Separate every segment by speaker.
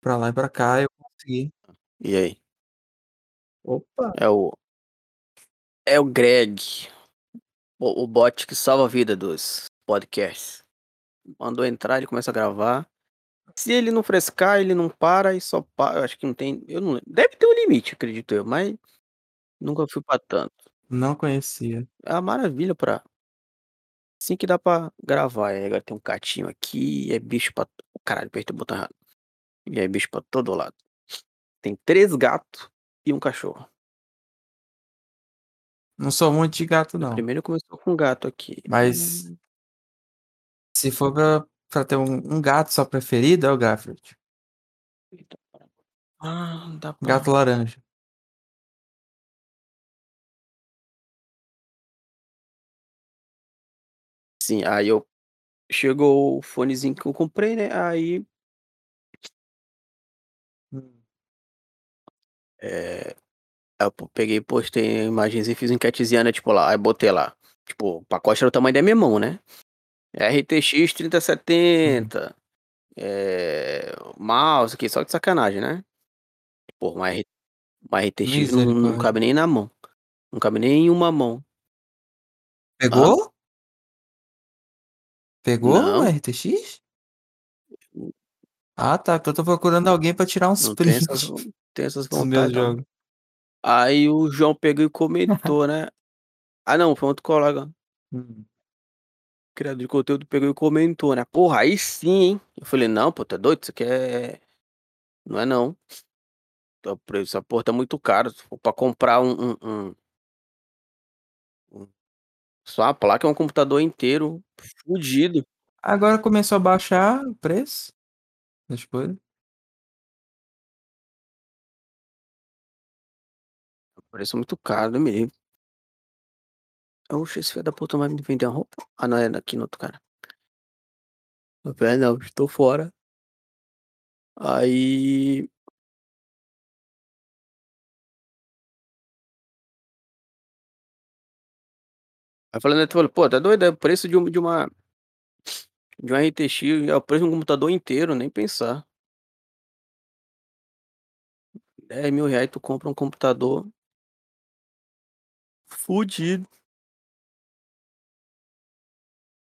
Speaker 1: pra lá e pra cá, eu consegui.
Speaker 2: E aí?
Speaker 1: Opa!
Speaker 2: É o é o Greg, o o bot que salva a vida dos podcasts. Mandou entrar, ele começa a gravar. Se ele não frescar, ele não para e só pa eu acho que não tem eu não lembro. Deve ter um limite, acredito eu, mas nunca fui pra tanto.
Speaker 1: Não conhecia.
Speaker 2: É uma maravilha pra assim que dá pra gravar. Eh, agora tem um gatinho aqui, é bicho pra caralho, apertei o botão errado. E é bicho pra todo lado. Tem 3 gato e 1 cachorro.
Speaker 1: Não sou muito de gato não.
Speaker 2: primeiro começou com gato aqui.
Speaker 1: Mas
Speaker 2: Hum.
Speaker 1: se for pra pra ter um um gato só preferido, é o Garfield.
Speaker 2: Ah, dá pra
Speaker 1: Gato laranja.
Speaker 2: Sim, aí eu chegou o fonezinho que eu comprei, né, aí Aí eu peguei postei a imagenzinha e fiz enquetezinha, né, tipo lá, aí botei lá, tipo, o pacote era o tamanho da minha mão, né. RTX
Speaker 1: Hum.
Speaker 2: 3070, eh, mouse aqui, só de sacanagem, né. Pô, uma R uma RTX não não cabe nem na mão, não cabe nem em uma mão.
Speaker 1: Pegou? Pegou o
Speaker 2: Não.
Speaker 1: RTX? Ah tá, porque eu tô procurando alguém pra tirar uns
Speaker 2: Não tem essas tem essas
Speaker 1: dos meus
Speaker 2: vontade não.
Speaker 1: jogos.
Speaker 2: Aí o João pegou e comentou, né ah não, foi outro colega
Speaker 1: Hum.
Speaker 2: criador de conteúdo, pegou e comentou, né: "Porra, aí sim, hein". Eu falei: "Não pô, é doido? Isso aqui é não é não". Tá o preço essa porra tá muito caro, se pra comprar um um um um só a placa é um computador inteiro fudido.
Speaker 1: Agora começou a baixar o preço das coisa.
Speaker 2: Preço muito caro, Deus me livre. Oxe, esse filho da puta vai me vender uma roupa? Ah não, é aqui no outro cara. "Ah não, estou fora". Aí Aí falando ele falou: "Pô, tá doido, é o preço de uma de uma de uma RTX, é o preço de um computador inteiro, nem pensar". R$10.000 tu compra um computador fudido.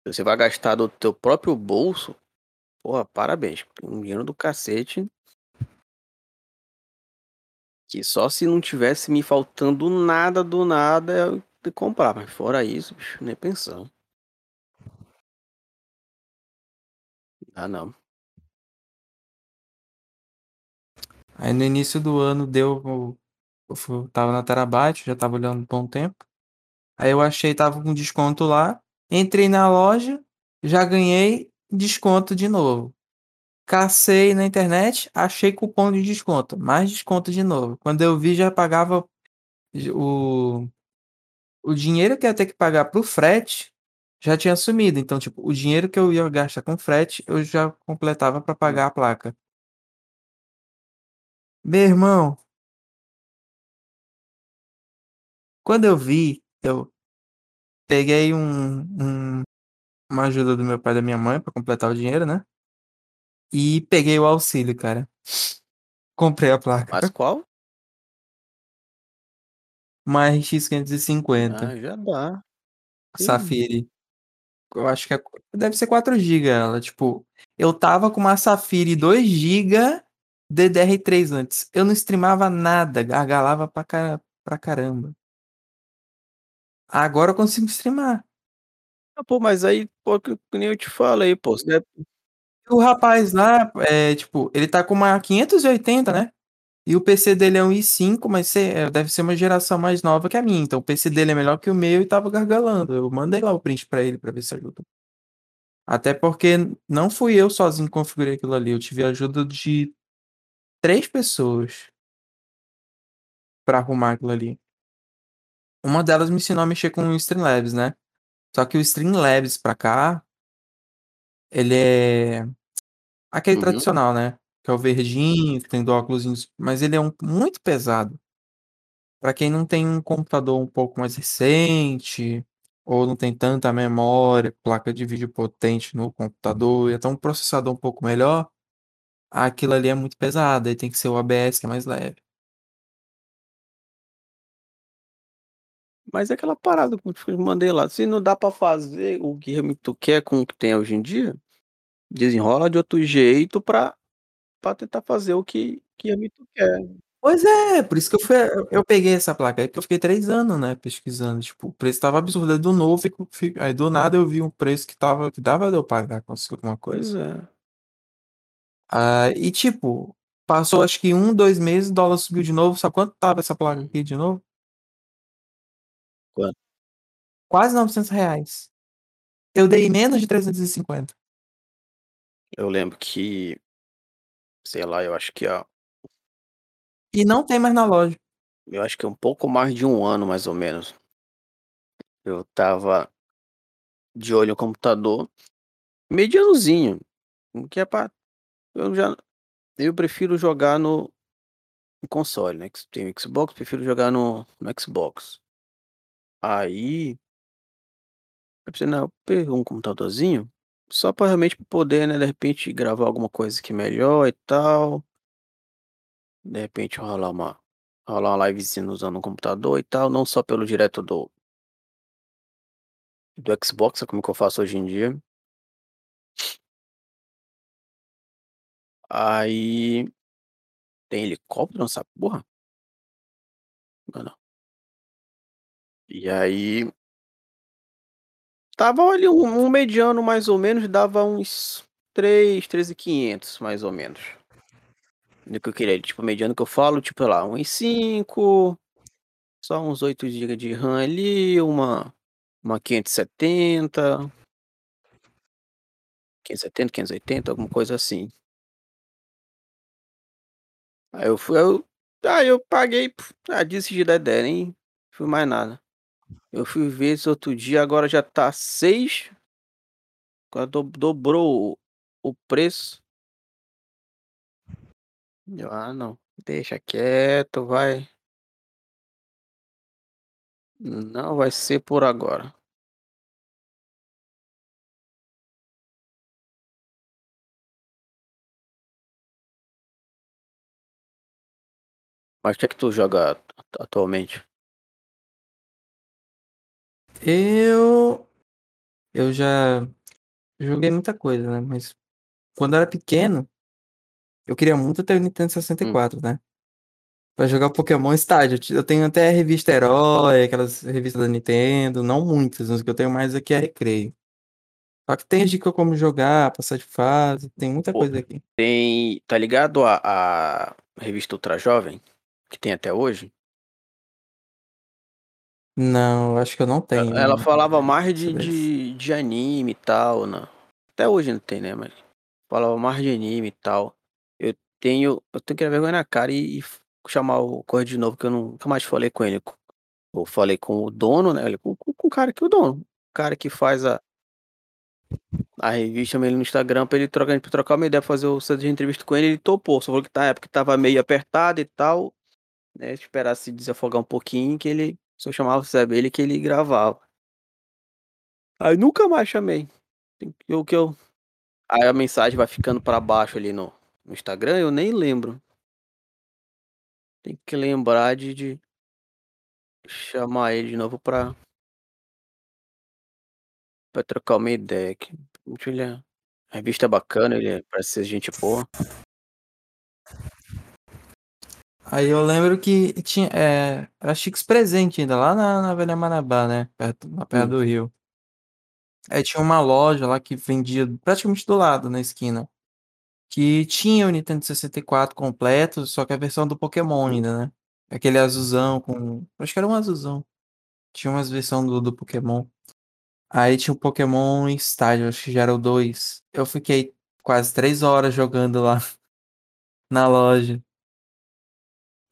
Speaker 2: Você vai gastar do teu próprio bolso, porra, parabéns, um dinheiro do cacete. Que só se não tivesse me faltando nada do nada eu comprar, mas fora isso, bicho, nem pensar. Ah não.
Speaker 1: Aí no início do ano deu eu fu estava na Terabyte, já estava olhando um tempo. Aí eu achei estava com desconto lá, entrei na loja, já ganhei desconto de novo. Cacei na internet, achei cupom de desconto, mais desconto de novo. Quando eu vi já pagava o o dinheiro que ia ter que pagar para o frete, já tinha sumido, então tipo, o dinheiro que eu ia gastar com frete, eu já completava pra
Speaker 2: Hum.
Speaker 1: pagar a placa. Meu irmão quando eu vi, eu peguei um um uma ajuda do meu pai e da minha mãe pra completar o dinheiro, né. E peguei o auxílio, cara. Comprei a
Speaker 2: Mas
Speaker 1: placa.
Speaker 2: qual?
Speaker 1: Uma RX 550.
Speaker 2: Ah, já dá.
Speaker 1: Safiri. Eu acho que é deve ser 4 giga ela, tipo, eu estava com uma Safiri 2 giga DDR3 antes, eu não streamava nada, gargalava pra ca pra caramba. Agora eu consigo streamar.
Speaker 2: Ah, pô, mas aí, pô, que nem eu te falei, pô, você
Speaker 1: O rapaz lá, eh, tipo, ele tá com uma 580, né, e o PC dele é um i5, mas eh, deve ser uma geração mais nova que a minha, então o PC dele é melhor que o meu e estava gargalando, eu mandei lá o print pra ele pra ver se ajuda. Até porque não fui eu sozinho que configurei aquilo ali, eu tive a ajuda de 3 pessoas. Pra arrumar aquilo ali. Uma delas me ensinou a mexer com o Streamlabs, né. Só que o Streamlabs pra cá ele é aquele
Speaker 2: Uhum.
Speaker 1: tradicional, né, que é o verdinho, que tem do óculosinhos, mas ele é um muito pesado. Pra quem não tem um computador um pouco mais recente, ou não tem tanta memória, placa de vídeo potente no computador e até um processador um pouco melhor aquilo ali é muito pesado, aí tem que ser o ABS que é mais leve.
Speaker 2: Mas é aquela parada que eu mandei lá, se não dá pra fazer o que tu quer com o que tem hoje em dia, desenrola de outro jeito pra pra tentar fazer o que que realmente tu quer.
Speaker 1: Pois é, por isso que eu fui eu peguei essa placa aí, porque eu fiquei 3 anos, né, pesquisando, tipo, o preço estava absurdo, aí do novo fico fi aí do nada eu vi um preço que estava que dava de eu pagar, conseguir alguma coisa. Ah, e tipo, passou acho que 1, 2 meses, o dólar subiu de novo, sabe quanto estava essa placa aqui de novo?
Speaker 2: Quanto?
Speaker 1: Quase R$900. Eu dei menos de 350.
Speaker 2: Eu lembro que sei lá, eu acho que há
Speaker 1: E não tem mais na loja.
Speaker 2: eu acho que é um pouco mais de 1 ano, mais ou menos. Eu estava de olho no computador, medianozinho, que é pra eu já eu prefiro jogar no no console, né, que tenho Xbox, prefiro jogar no no Xbox. Aí eu pensei: "Não, pego um computadorzinho, só pra realmente poder, né, de repente gravar alguma coisa aqui melhor e tal". De repente rolar uma rolar uma livezinha usando um computador e tal, não só pelo direto do do Xbox, como que eu faço hoje em dia. Aí tem helicóptero nessa porra? Não, não. E aí estava ali um um mediano mais ou menos, dava uns 3, 3.500 mais ou menos. Do que eu queria, tipo, mediano que eu falo, tipo, lá, um i5, só uns 8 giga de RAM ali, uma uma 570. 570, 580, alguma coisa assim. Aí eu fui eu aí eu paguei, ah, desisti da ideia, nem fiz mais nada. Eu fui ver esse outro dia, agora já tá 6 Agora do dobrou o o preço. "Ah não, deixa quieto, vai" "não vai ser por agora". Mas o que é que tu joga atualmente?
Speaker 1: Eu eu já joguei muita coisa, né, mas quando eu era pequeno eu queria muito ter o Nintendo sessenta e
Speaker 2: Hum.
Speaker 1: quatro, né. Pra jogar Pokémon Stadium, eu tenho até a revista Herói, aquelas revistas da Nintendo, não muitas, as que eu tenho mais aqui é Recreio. Só que tem dica como jogar, passar de fase, tem muita
Speaker 2: Pô,
Speaker 1: coisa aqui.
Speaker 2: tem tá ligado a a revista Ultra Jovem, que tem até hoje?
Speaker 1: Não, acho que eu não tenho
Speaker 2: ela falava mais de de de anime e tal, né, até hoje não tem, né, mas falava mais de anime e tal. Eu tenho eu tenho que criar vergonha na cara e e chamar o correio de novo que eu nunca mais falei com ele. Eu falei com o dono, né, com com com o cara que é o dono, o cara que faz a a revista, ele no Instagram pra ele trocar pra trocar uma ideia, fazer o centro de entrevista com ele, ele topou, só falou que na época estava meio apertado e tal, né, esperar se desafogar um pouquinho que ele se eu chamasse ele que ele gravava. Aí nunca mais chamei. O que eu aí a mensagem vai ficando pra baixo ali no no Instagram, eu nem lembro. Tem que lembrar de de chamar ele de novo pra pra trocar uma ideia ele é a revista é bacana, ele parece ser gente boa.
Speaker 1: Aí eu lembro que tinha, eh, era Chicks Presente ainda, lá na na Avenida Marabá, né, perto lá perto do rio. Aí tinha uma loja lá que vendia praticamente do lado, na esquina, que tinha o Nintendo 64 completo, só que a versão do Pokémon
Speaker 2: Hum.
Speaker 1: ainda, né, aquele azulzão com acho que era um azulzão. Tinha umas versão do do Pokémon. Aí tinha o Pokémon Stadium, acho que já era o 2. Eu fiquei quase 3 horas jogando lá na loja.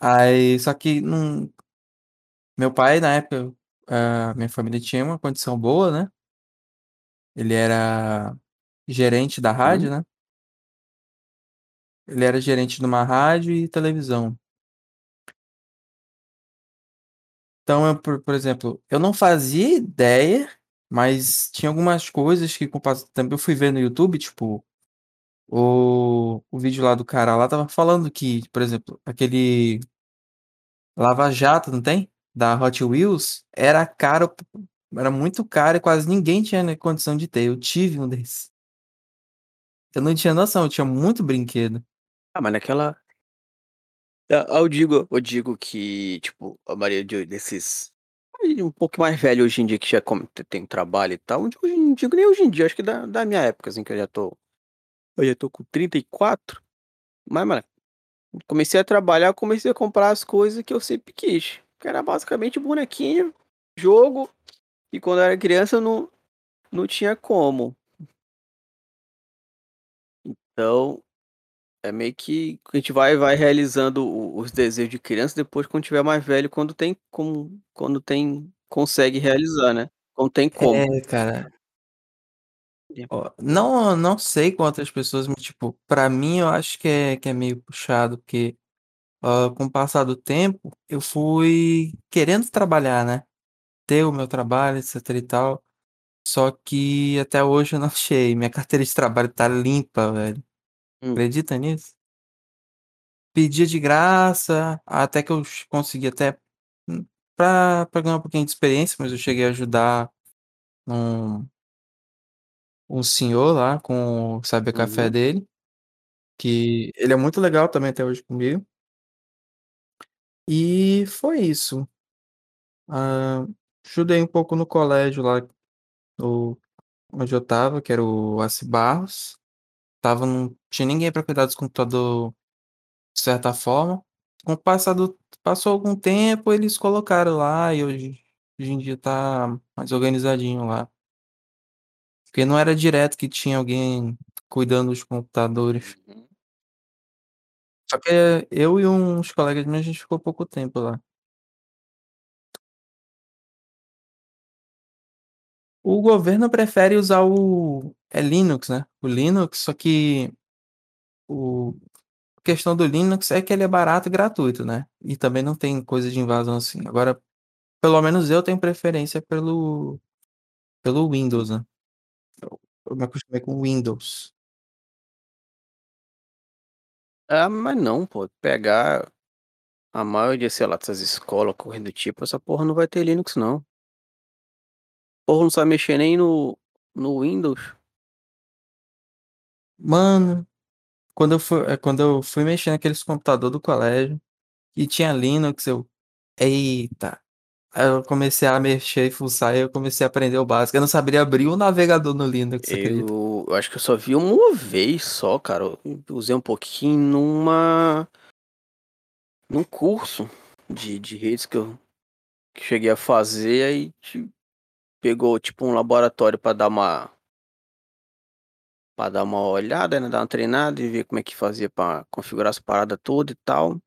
Speaker 1: Aí só que não meu pai na época, a minha família tinha uma condição boa, né. Ele era gerente da rádio,
Speaker 2: Uhum.
Speaker 1: né. Ele era gerente de uma rádio e televisão. Então eu por por exemplo, eu não fazia ideia, mas tinha algumas coisas que com o tempo eu fui ver no YouTube, tipo O, o vídeo lá do cara lá tava falando que, por exemplo, aquele Lava Jato, não tem? Da Hot Wheels, era caro, era muito caro e quase ninguém tinha né, condição de ter. Eu tive um desses. Eu não tinha noção, eu tinha muito brinquedo.
Speaker 2: Ah, mas naquela. Ah, Eu digo, eu digo que, tipo, a maioria de- desses. Um pouco mais velho hoje em dia que já tem trabalho e tal. Hoje- não digo nem hoje em dia, acho que da, da minha época, assim, que eu já tô. Eu já tô com 34. Mas, mano, comecei a trabalhar, comecei a comprar as coisas que eu sempre quis. Que era basicamente bonequinho, jogo. E quando eu era criança não, não tinha como. Então, é meio que a gente vai vai realizando os desejos de criança depois quando tiver mais velho, quando tem como quando tem consegue realizar, né. Quando tem como.
Speaker 1: É, cara. Ó, não, não sei quantas pessoas, mas, tipo, pra mim eu acho que é, que é meio puxado, porque ah, com o passar do tempo, eu fui querendo trabalhar, né? Ter o meu trabalho, etc e tal. Só que até hoje eu não achei. Minha carteira de trabalho tá limpa, velho.
Speaker 2: Hum.
Speaker 1: Acredita nisso? Pedia de graça, até que eu consegui até hum, pra, pra ganhar um pouquinho de experiência, mas eu cheguei a ajudar um, um senhor lá com o Saber Café
Speaker 2: Uhum.
Speaker 1: dele, que ele é muito legal também até hoje comigo. E foi isso. Ah, ajudei um pouco no colégio lá, no, onde eu tava, que era o Aci Barros. Tava, não tinha ninguém para cuidar dos computadores de certa forma. Com o passar do, passou algum tempo, eles colocaram lá e hoje, hoje em dia tá mais organizadinho lá. Porque não era direto que tinha alguém cuidando dos computadores.
Speaker 2: Uhum.
Speaker 1: Só que eu e uns colegas meus, a gente ficou pouco tempo lá. O governo prefere usar o é Linux, né, o Linux, só que o a questão do Linux é que ele é barato e gratuito, né, e também não tem coisa de invasão assim. Agora, pelo menos eu tenho preferência pelo pelo Windows, né. Eu me acostumei com Windows.
Speaker 2: Ah, mas não, pô, pegar a maioria, sei lá, dessas escolas, correndo do tipo, essa porra não vai ter Linux não. Povo não sabe mexer nem no no Windows.
Speaker 1: Mano, quando eu fui eh, quando eu fui mexer naqueles computador do colégio e tinha Linux, eu: "Eita". Aí eu comecei a mexer e fuçar e eu comecei a aprender o básico. Eu não saberia abrir o navegador no Linux?
Speaker 2: Eu eu acho que eu só vi uma vez só, cara, eu usei um pouquinho numa num curso de de redes que eu que cheguei a fazer, aí ti pegou, tipo, um laboratório pra dar uma pra dar uma olhada, né, dar uma treinada e ver como é que fazia pra configurar as parada toda e tal.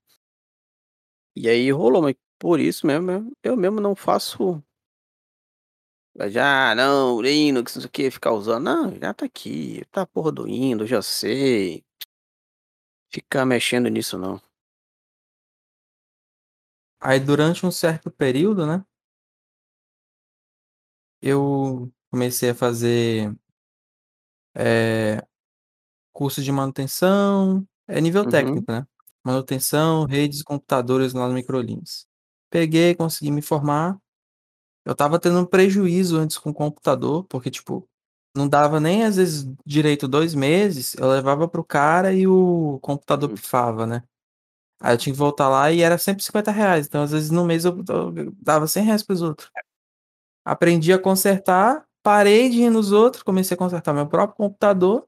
Speaker 2: E aí rolou, mas por isso mesmo eu eu mesmo não faço já: "Ah, não, Linux, não sei o quê", ficar usando. Não, já tá aqui, tá porra do Windows, já sei. Ficar mexendo nisso não.
Speaker 1: Aí durante um certo período, né eu comecei a fazer eh, curso de manutenção, é nível
Speaker 2: Uhum.
Speaker 1: técnico, né, manutenção, redes computadores lá no Microlins. Peguei, consegui me formar. Eu estava tendo um prejuízo antes com o computador, porque, tipo, não dava nem às vezes direito 2 meses, eu levava para o cara e o computador
Speaker 2: Hum.
Speaker 1: pifava, né. Aí eu tinha que voltar lá e era sempre R$50, então às vezes no mês eu eu dava R$100 para os outros. Aprendi a consertar, parei de ir nos outros, comecei a consertar meu próprio computador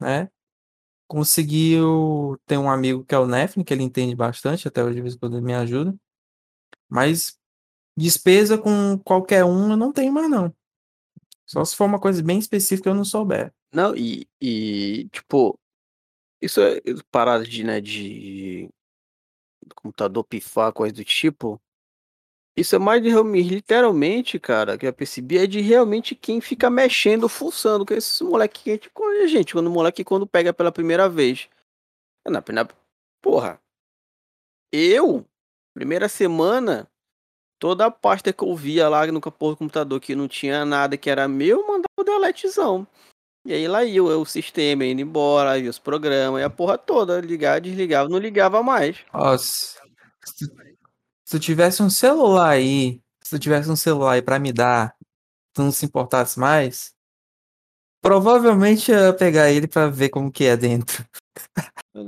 Speaker 1: né. Conseguiu ter um amigo que é o Nefne, que ele entende bastante, até hoje de vez em quando ele me ajuda. Mas despesa com qualquer um eu não tenho mais não. Só se for uma coisa bem específica eu não souber.
Speaker 2: Não, e e tipo, isso é parada de, né, de do computador pifar, coisa do tipo, isso é mais de literalmente, cara, que eu percebi, é de realmente quem fica mexendo, fuçando, que esses moleque que é tipo a gente, quando o moleque quando pega pela primeira vez. Na na porra eu, primeira semana, toda a pasta que eu via lá no porra do computador que não tinha nada que era meu, eu mandava o deletezão. E aí lá ia o sistema indo embora, ia os programas, e a porra toda, ligava, desligava, não ligava mais.
Speaker 1: Ó, se, se tu tivesse um celular aí, se tu tivesse um celular aí pra me dar, tu não se importasse mais, provavelmente eu ia pegar ele pra ver como que é dentro. Eu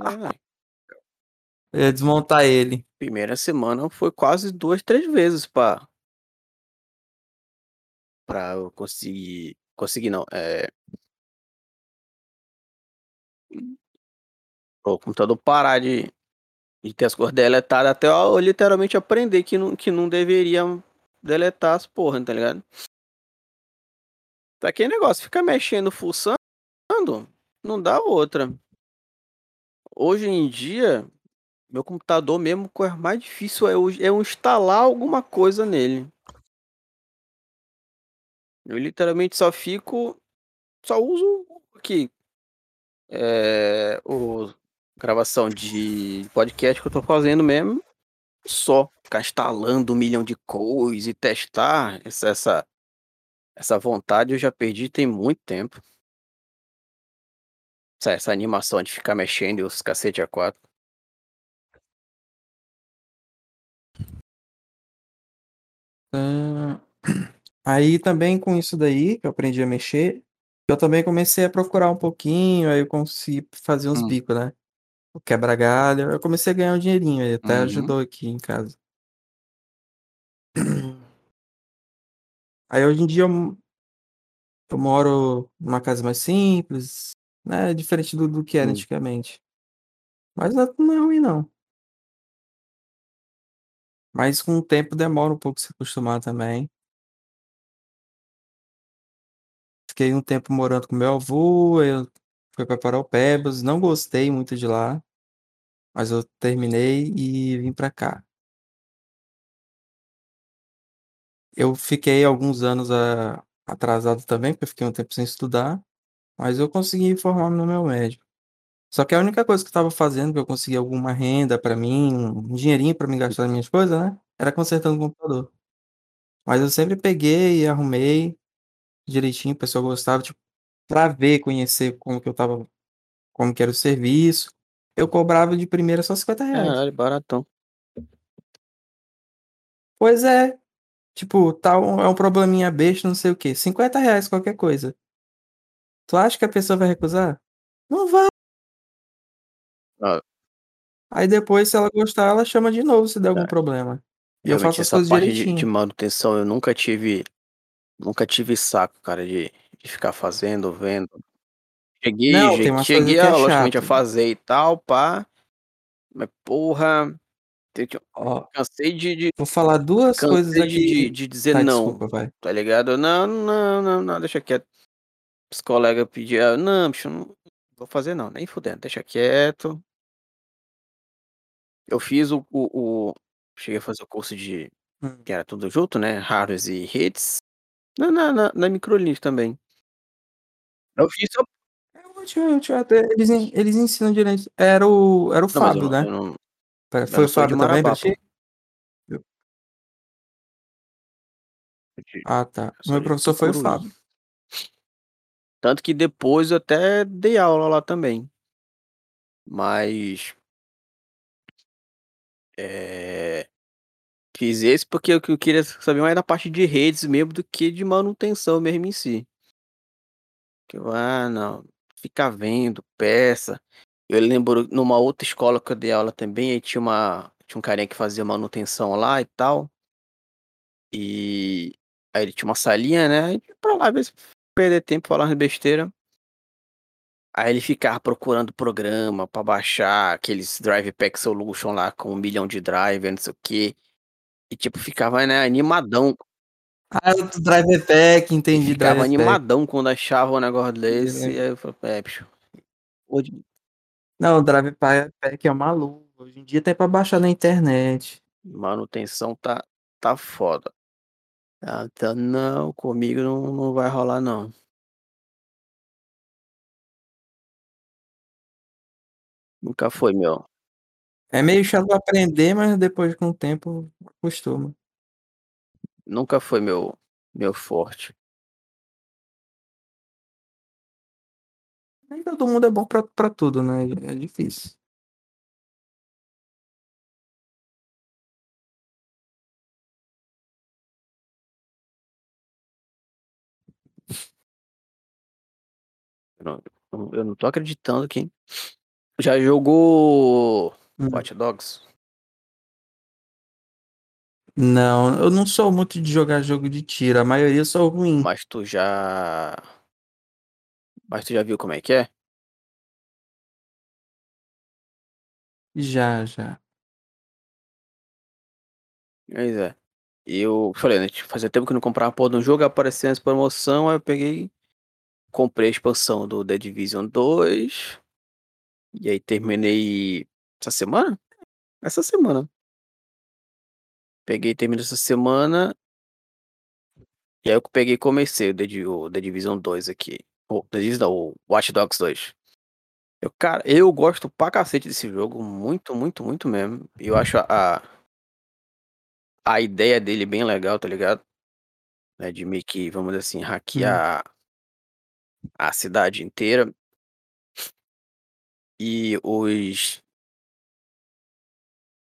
Speaker 1: ia desmontar ele.
Speaker 2: Primeira semana foi quase duas, três vezes pra, pra eu conseguir. Conseguir não. É. O computador parar de, de ter as cores deletadas até eu literalmente aprender que não, que não deveria deletar as porra, tá ligado? Tá aquele negócio, fica mexendo, fuçando, não dá outra. Hoje em dia, meu computador mesmo, coisa mais difícil é eu, é eu instalar alguma coisa nele. Eu literalmente só fico. Só uso aqui. É, o gravação de podcast que eu tô fazendo mesmo. Só ficar instalando um milhão de coisas e testar essa, essa, essa vontade eu já perdi tem muito tempo. Essa, essa animação de ficar mexendo e os cacete a quatro.
Speaker 1: Ah, aí também com isso daí, que eu aprendi a mexer, eu também comecei a procurar um pouquinho, aí eu consegui fazer uns
Speaker 2: Hum.
Speaker 1: bicos, né? O quebra-galho, eu comecei a ganhar um dinheirinho, aí até
Speaker 2: Uhum.
Speaker 1: ajudou aqui em casa. Aí hoje em dia eu, eu moro numa casa mais simples, né? Diferente do, do que era
Speaker 2: Hum.
Speaker 1: antigamente. Mas não não é ruim, não. Mas com o tempo demora um pouco se acostumar também. Fiquei um tempo morando com meu avô, eu fui para Paraupebas, não gostei muito de lá, mas eu terminei e vim para cá. Eu fiquei alguns anos a, atrasado também, porque eu fiquei um tempo sem estudar, mas eu consegui formar no meu médio. Só que a única coisa que eu estava fazendo, que eu consegui alguma renda para mim, um dinheirinho para me gastar nas minhas coisas, né? Era consertando o computador. Mas eu sempre peguei e arrumei direitinho, o pessoal gostava, tipo, para ver, conhecer como que eu tava, como que era o serviço. Eu cobrava de primeira só 50 reais.
Speaker 2: Caralho, baratão.
Speaker 1: Pois é. Tipo, tá um, é um probleminha besta, não sei o quê. 50 reais qualquer coisa. Tu acha que a pessoa vai recusar? Não vai.
Speaker 2: Ah,
Speaker 1: Aí depois, se ela gostar, ela chama de novo se der algum
Speaker 2: É.
Speaker 1: problema. E eu
Speaker 2: realmente
Speaker 1: faço as
Speaker 2: essa
Speaker 1: coisas
Speaker 2: parte de, de
Speaker 1: direitinho.
Speaker 2: manutenção eu nunca tive. Nunca tive saco, cara, de, de ficar fazendo, vendo. Cheguei,
Speaker 1: Não, umas coisas
Speaker 2: cheguei
Speaker 1: que
Speaker 2: a,
Speaker 1: é
Speaker 2: logicamente a
Speaker 1: chato.
Speaker 2: fazer e tal, pá. Mas porra.
Speaker 1: Ó,
Speaker 2: Cansei de, de-
Speaker 1: vou falar duas coisas
Speaker 2: cansei de, de,
Speaker 1: aqui.
Speaker 2: de dizer
Speaker 1: Tá,
Speaker 2: não,
Speaker 1: desculpa, vai.
Speaker 2: tá ligado? Não, não, não, não, deixa quieto. Os colegas pediam, não, bicho, não vou fazer não, nem fudendo, deixa quieto. Eu fiz o, o, o- Cheguei a fazer o curso de.
Speaker 1: Hum.
Speaker 2: Que era tudo junto, né? Hardware e redes. Na, na, na, na Microlink também. Eu fiz só.
Speaker 1: É ótimo, ótimo, até Eles, eles ensinam direito. Era o, era o
Speaker 2: Não, eu
Speaker 1: Fábio,
Speaker 2: não,
Speaker 1: né?
Speaker 2: eu não,
Speaker 1: Pera,
Speaker 2: eu
Speaker 1: Foi o Fábio também?
Speaker 2: Eu de-
Speaker 1: Ah, tá.
Speaker 2: eu
Speaker 1: meu professor foi o. Fábio.
Speaker 2: Tanto que depois eu até dei aula lá também. Mas. É, fiz esse porque eu, eu queria saber mais da parte de redes mesmo do que de manutenção mesmo em si. Que eu, ah, não. Ficar vendo peça. Eu lembro numa outra escola que eu dei aula também, aí tinha uma. Tinha um carinha que fazia manutenção lá e tal. E aí ele tinha uma salinha, né? Aí pra lá, às vezes perder tempo falando besteira. Aí ele ficava procurando programa pra baixar aqueles Drive Pack Solution lá com um milhão de drive, não sei o quê. E tipo, ficava, né, animadão.
Speaker 1: Ah, o Driver Pack, entendi,
Speaker 2: ficava
Speaker 1: Driver Pack.
Speaker 2: animadão quando achava um negócio desse.
Speaker 1: lembro.
Speaker 2: E aí eu falei, é, bicho. Hoje,
Speaker 1: Não, o Drive Pa- Pack é maluco. Hoje em dia tem pra baixar na internet.
Speaker 2: manutenção tá, tá foda. Ah, Então, não, comigo não, não vai rolar, não. Nunca foi, meu.
Speaker 1: É meio chato aprender, mas depois com o tempo acostuma.
Speaker 2: Nunca foi meu, meu forte.
Speaker 1: Nem todo mundo é bom pra, pra tudo, né? É difícil.
Speaker 2: Eu não, eu não tô acreditando que. Já jogou
Speaker 1: Hum.
Speaker 2: Watch Dogs?
Speaker 1: Não, eu não sou muito de jogar jogo de tiro. A maioria sou ruim.
Speaker 2: Mas tu já. Mas tu já viu como é que é?
Speaker 1: Já, já.
Speaker 2: Pois é. Eu falei, né? tipo, Fazia tempo que não comprava porra de um jogo, apareceu essa promoção, aí eu peguei. Comprei a expansão do The Division 2. E aí terminei essa semana? Essa semana. Peguei e terminei essa semana. E aí eu peguei e comecei o The, o The Division 2 aqui. O The Division, não, o Watch Dogs 2. Eu, cara, eu gosto pra cacete desse jogo. Muito, muito, muito mesmo. Eu acho a, a ideia dele bem legal, tá ligado? Né, de meio que, vamos dizer assim, hackear a cidade inteira. E os.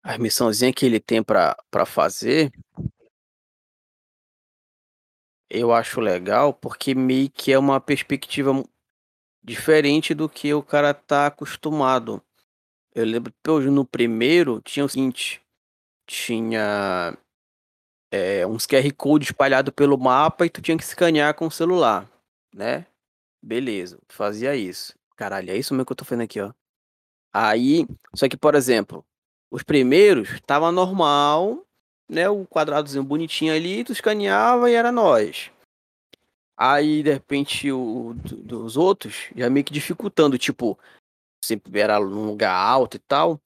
Speaker 2: As missãozinhas que ele tem pra fazer. Eu acho legal porque meio que é uma perspectiva diferente do que o cara tá acostumado. Eu lembro que no primeiro tinha o seguinte: tinha é, uns QR Code espalhado pelo mapa e tu tinha que escanear com o celular, né? Beleza, fazia isso. Caralho, é isso mesmo que eu tô fazendo aqui, ó. Aí, só que, por exemplo, os primeiros tava normal, né? O quadradozinho bonitinho ali, tu escaneava e era nós. Aí, de repente, o do- dos outros já meio que dificultando, tipo, sempre era num lugar alto e tal.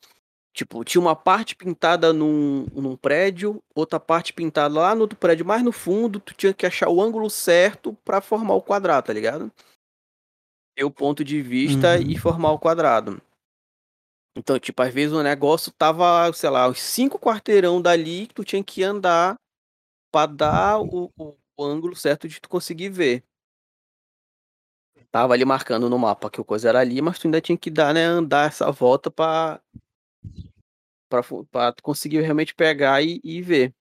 Speaker 2: Tipo, tinha uma parte pintada num, num prédio, outra parte pintada lá no outro prédio mais no fundo, tu tinha que achar o ângulo certo pra formar o quadrado, tá ligado? Ter o ponto de vista e
Speaker 1: Uhum.
Speaker 2: formar o quadrado. Então, tipo, às vezes o negócio tava, sei lá, uns cinco quarteirão dali que tu tinha que andar pra dar o, o- o ângulo certo de tu conseguir ver. Tava ali marcando no mapa que o coisa era ali, mas tu ainda tinha que dar, né, andar essa volta fu- pra tu conseguir realmente pegar e, e ver.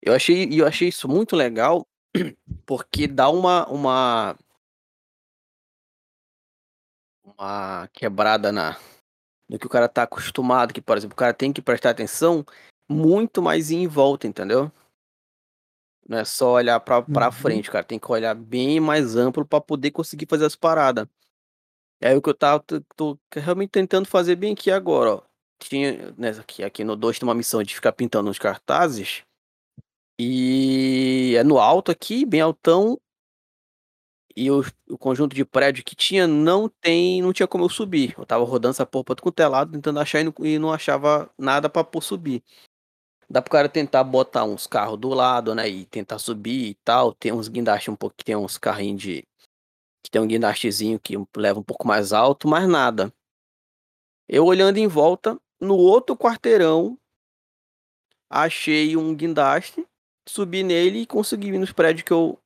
Speaker 2: Eu achei, eu achei isso muito legal, porque dá uma, uma, uma quebrada na, no que o cara tá acostumado, que, por exemplo, o cara tem que prestar atenção muito mais em volta, entendeu? Não é só olhar pra, pra
Speaker 1: Uhum.
Speaker 2: frente, cara tem que olhar bem mais amplo pra poder conseguir fazer as paradas. É o que eu tava tô, tô realmente tentando fazer bem aqui agora, ó. Tinha, nessa aqui, aqui no 2 tem uma missão de ficar pintando uns cartazes. E é no alto aqui, bem altão. E o, o conjunto de prédio que tinha não tem, não tinha como eu subir. Eu tava rodando essa porra tudo quanto é tentando achar e não, e não achava nada pôr subir. Dá pro cara tentar botar uns carros do lado, né? E tentar subir e tal. Tem uns guindastes um pouco, tem uns carrinhos de. Que tem um guindastezinho que leva um pouco mais alto, mas nada. Eu olhando em volta, no outro quarteirão, achei um guindaste, subi nele e consegui ir nos prédios que eu.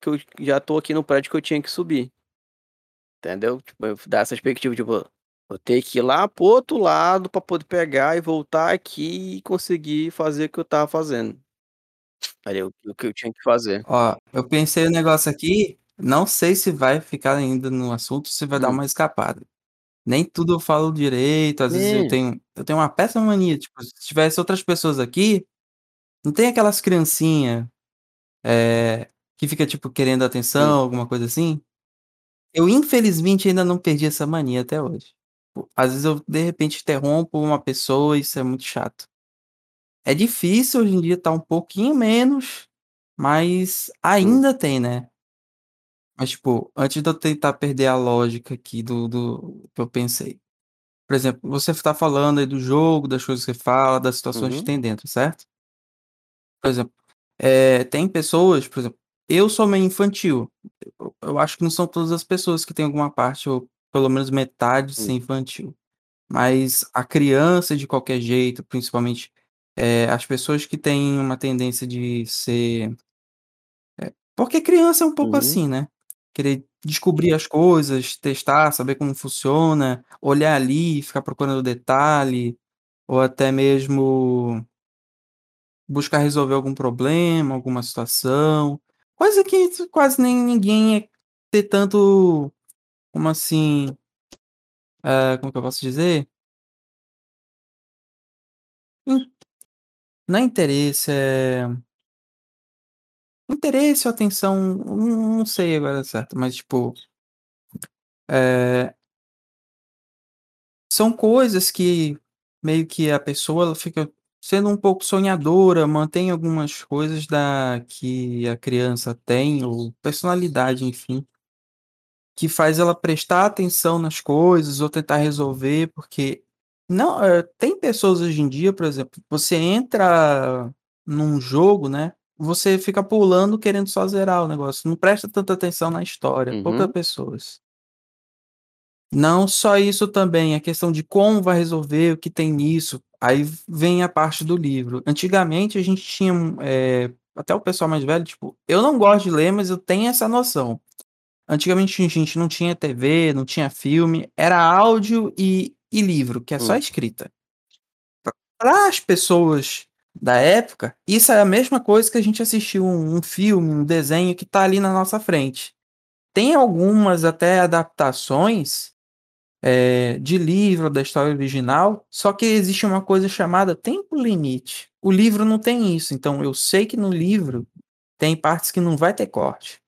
Speaker 2: Que eu já tô aqui no prédio que eu tinha que subir. Entendeu? Tipo, eu dar essa perspectiva, tipo, vou ter que ir lá pro outro lado pra poder pegar e voltar aqui e conseguir fazer o que eu tava fazendo. Ali, o, o que eu tinha que fazer.
Speaker 1: Ó, eu pensei um negócio aqui, não sei se vai ficar ainda no assunto, se vai dar
Speaker 2: Hum.
Speaker 1: uma escapada. Nem tudo eu falo direito, às vezes eu
Speaker 2: É.
Speaker 1: tenho, eu tenho uma péssima mania, tipo, se tivesse outras pessoas aqui, não tem aquelas criancinhas é, que fica, tipo, querendo atenção,
Speaker 2: Hum.
Speaker 1: alguma coisa assim? Eu, infelizmente, ainda não perdi essa mania até hoje. Às vezes eu, de repente, interrompo uma pessoa e isso é muito chato. É difícil hoje em dia, tá um pouquinho menos, mas ainda tem, né? Mas, tipo, antes de eu tentar perder a lógica aqui do, do que eu pensei. Por exemplo, você tá falando aí do jogo, das coisas que você fala, das situações que
Speaker 2: Uhum.
Speaker 1: tem dentro, certo? Por exemplo, é, tem pessoas, por exemplo, eu sou meio infantil. Eu, eu acho que não são todas as pessoas que têm alguma parte, ou pelo menos metade, ser infantil. Mas a criança, de qualquer jeito, principalmente é, as pessoas que têm uma tendência de ser. é, porque criança é um pouco
Speaker 2: Uhum.
Speaker 1: assim, né? Querer descobrir as coisas, testar, saber como funciona, olhar ali, ficar procurando detalhe, ou até mesmo buscar resolver algum problema, alguma situação, coisa que quase nem ninguém ia ter tanto, como assim, eh, como que eu posso dizer? Não é interesse, é interesse ou atenção, não sei agora certo, mas tipo eh são coisas que meio que a pessoa ela fica sendo um pouco sonhadora, mantém algumas coisas da que a criança tem ou personalidade, enfim que faz ela prestar atenção nas coisas ou tentar resolver, porque não, eh, tem pessoas hoje em dia, por exemplo, você entra num jogo, né, você fica pulando querendo só zerar o negócio, não presta tanta atenção na história, poucas
Speaker 2: Uhum.
Speaker 1: pessoas. Não só isso também, a questão de como vai resolver, o que tem nisso, aí vem a parte do livro. Antigamente a gente tinha eh, até o pessoal mais velho, tipo, eu não gosto de ler, mas eu tenho essa noção. Antigamente a gente não tinha TV, não tinha filme, era áudio e e livro, que é só
Speaker 2: Hum.
Speaker 1: escrita. Pra para as pessoas da época, isso é a mesma coisa que a gente assistir um um filme, um desenho que tá ali na nossa frente. Tem algumas até adaptações, eh, de livro, da história original, só que existe uma coisa chamada tempo limite. O livro não tem isso, então eu sei que no livro tem partes que não vai ter corte.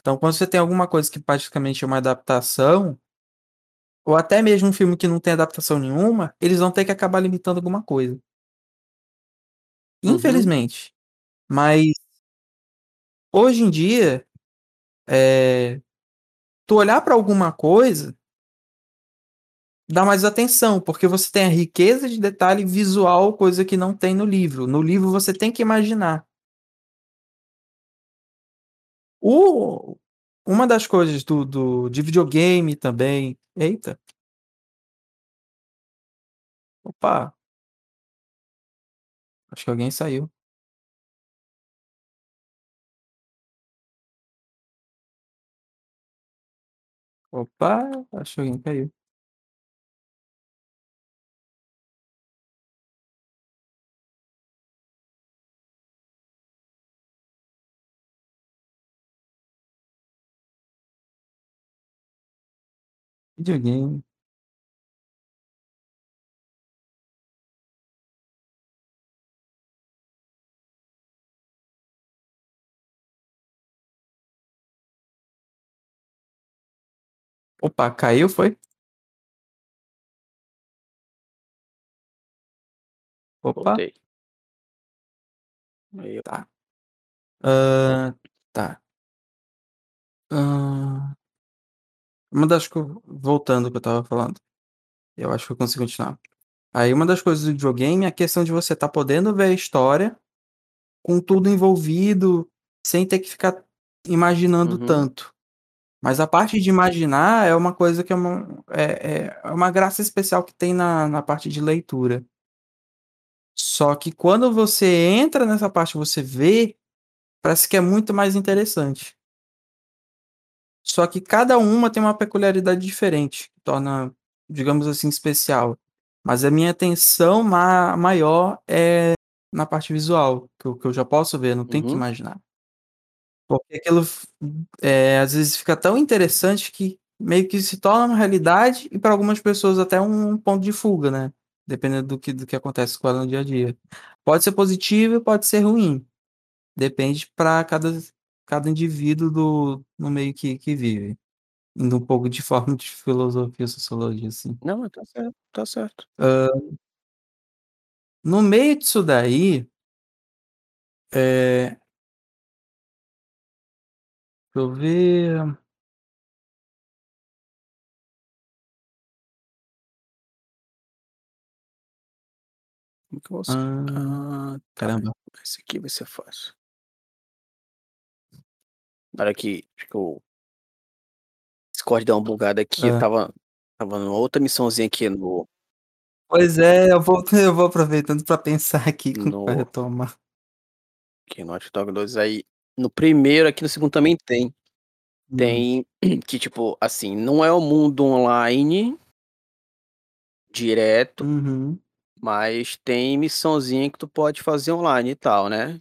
Speaker 1: Então quando você tem alguma coisa que praticamente é uma adaptação ou até mesmo um filme que não tem adaptação nenhuma, eles vão ter que acabar limitando alguma coisa.
Speaker 2: Uhum.
Speaker 1: Infelizmente, mas hoje em dia, eh, tu olhar pra alguma coisa dá mais atenção, porque você tem a riqueza de detalhe visual, coisa que não tem no livro. No livro você tem que imaginar. O uma das coisas do do de videogame também eita. Opa. Acho que alguém saiu. Opa, acho que alguém caiu. Videogame. Opa, caiu foi? Opa.
Speaker 2: Voltei. Aí
Speaker 1: Tá. Hã, tá. Hã. Uma das co voltando ao que eu estava falando, eu acho que eu consigo continuar. Aí uma das coisas do videogame é a questão de você estar podendo ver a história, com tudo envolvido, sem ter que ficar imaginando
Speaker 2: Uhum.
Speaker 1: tanto. Mas a parte de imaginar é uma coisa que é uma é é uma graça especial que tem na na parte de leitura. Só que quando você entra nessa parte, você vê, parece que é muito mais interessante. Só que cada uma tem uma peculiaridade diferente, que torna, digamos assim, especial. Mas a minha atenção ma maior é na parte visual, que eu que eu já posso ver, não tenho que
Speaker 2: Uhum.
Speaker 1: imaginar. Porque aquilo eh, às vezes fica tão interessante que meio que se torna uma realidade e pra algumas pessoas até um ponto de fuga, né, dependendo do que do que acontece com ela no dia a dia. Pode ser positivo e pode ser ruim, depende pra cada cada indivíduo do no meio que que vive. Indo um pouco de forma de filosofia, sociologia, assim.
Speaker 2: Não, mas tá certo, tá certo.
Speaker 1: Hã no meio disso daí eh deixa eu ver.
Speaker 2: Como que ah, tá.
Speaker 1: caramba.
Speaker 2: Esse aqui vai ser fácil. Na hora que acho que o Discord deu uma bugada aqui, eu
Speaker 1: Hã.
Speaker 2: estava estava numa outra missãozinha aqui no
Speaker 1: Pois é, eu vou eu vou aproveitando pra pensar aqui
Speaker 2: no
Speaker 1: retomar.
Speaker 2: aqui no Watch Dogs 2, aí no primeiro aqui no segundo também tem.
Speaker 1: Hum.
Speaker 2: Tem que, tipo, assim, não é o mundo online direto,
Speaker 1: Uhum.
Speaker 2: mas tem missãozinha que tu pode fazer online e tal, né?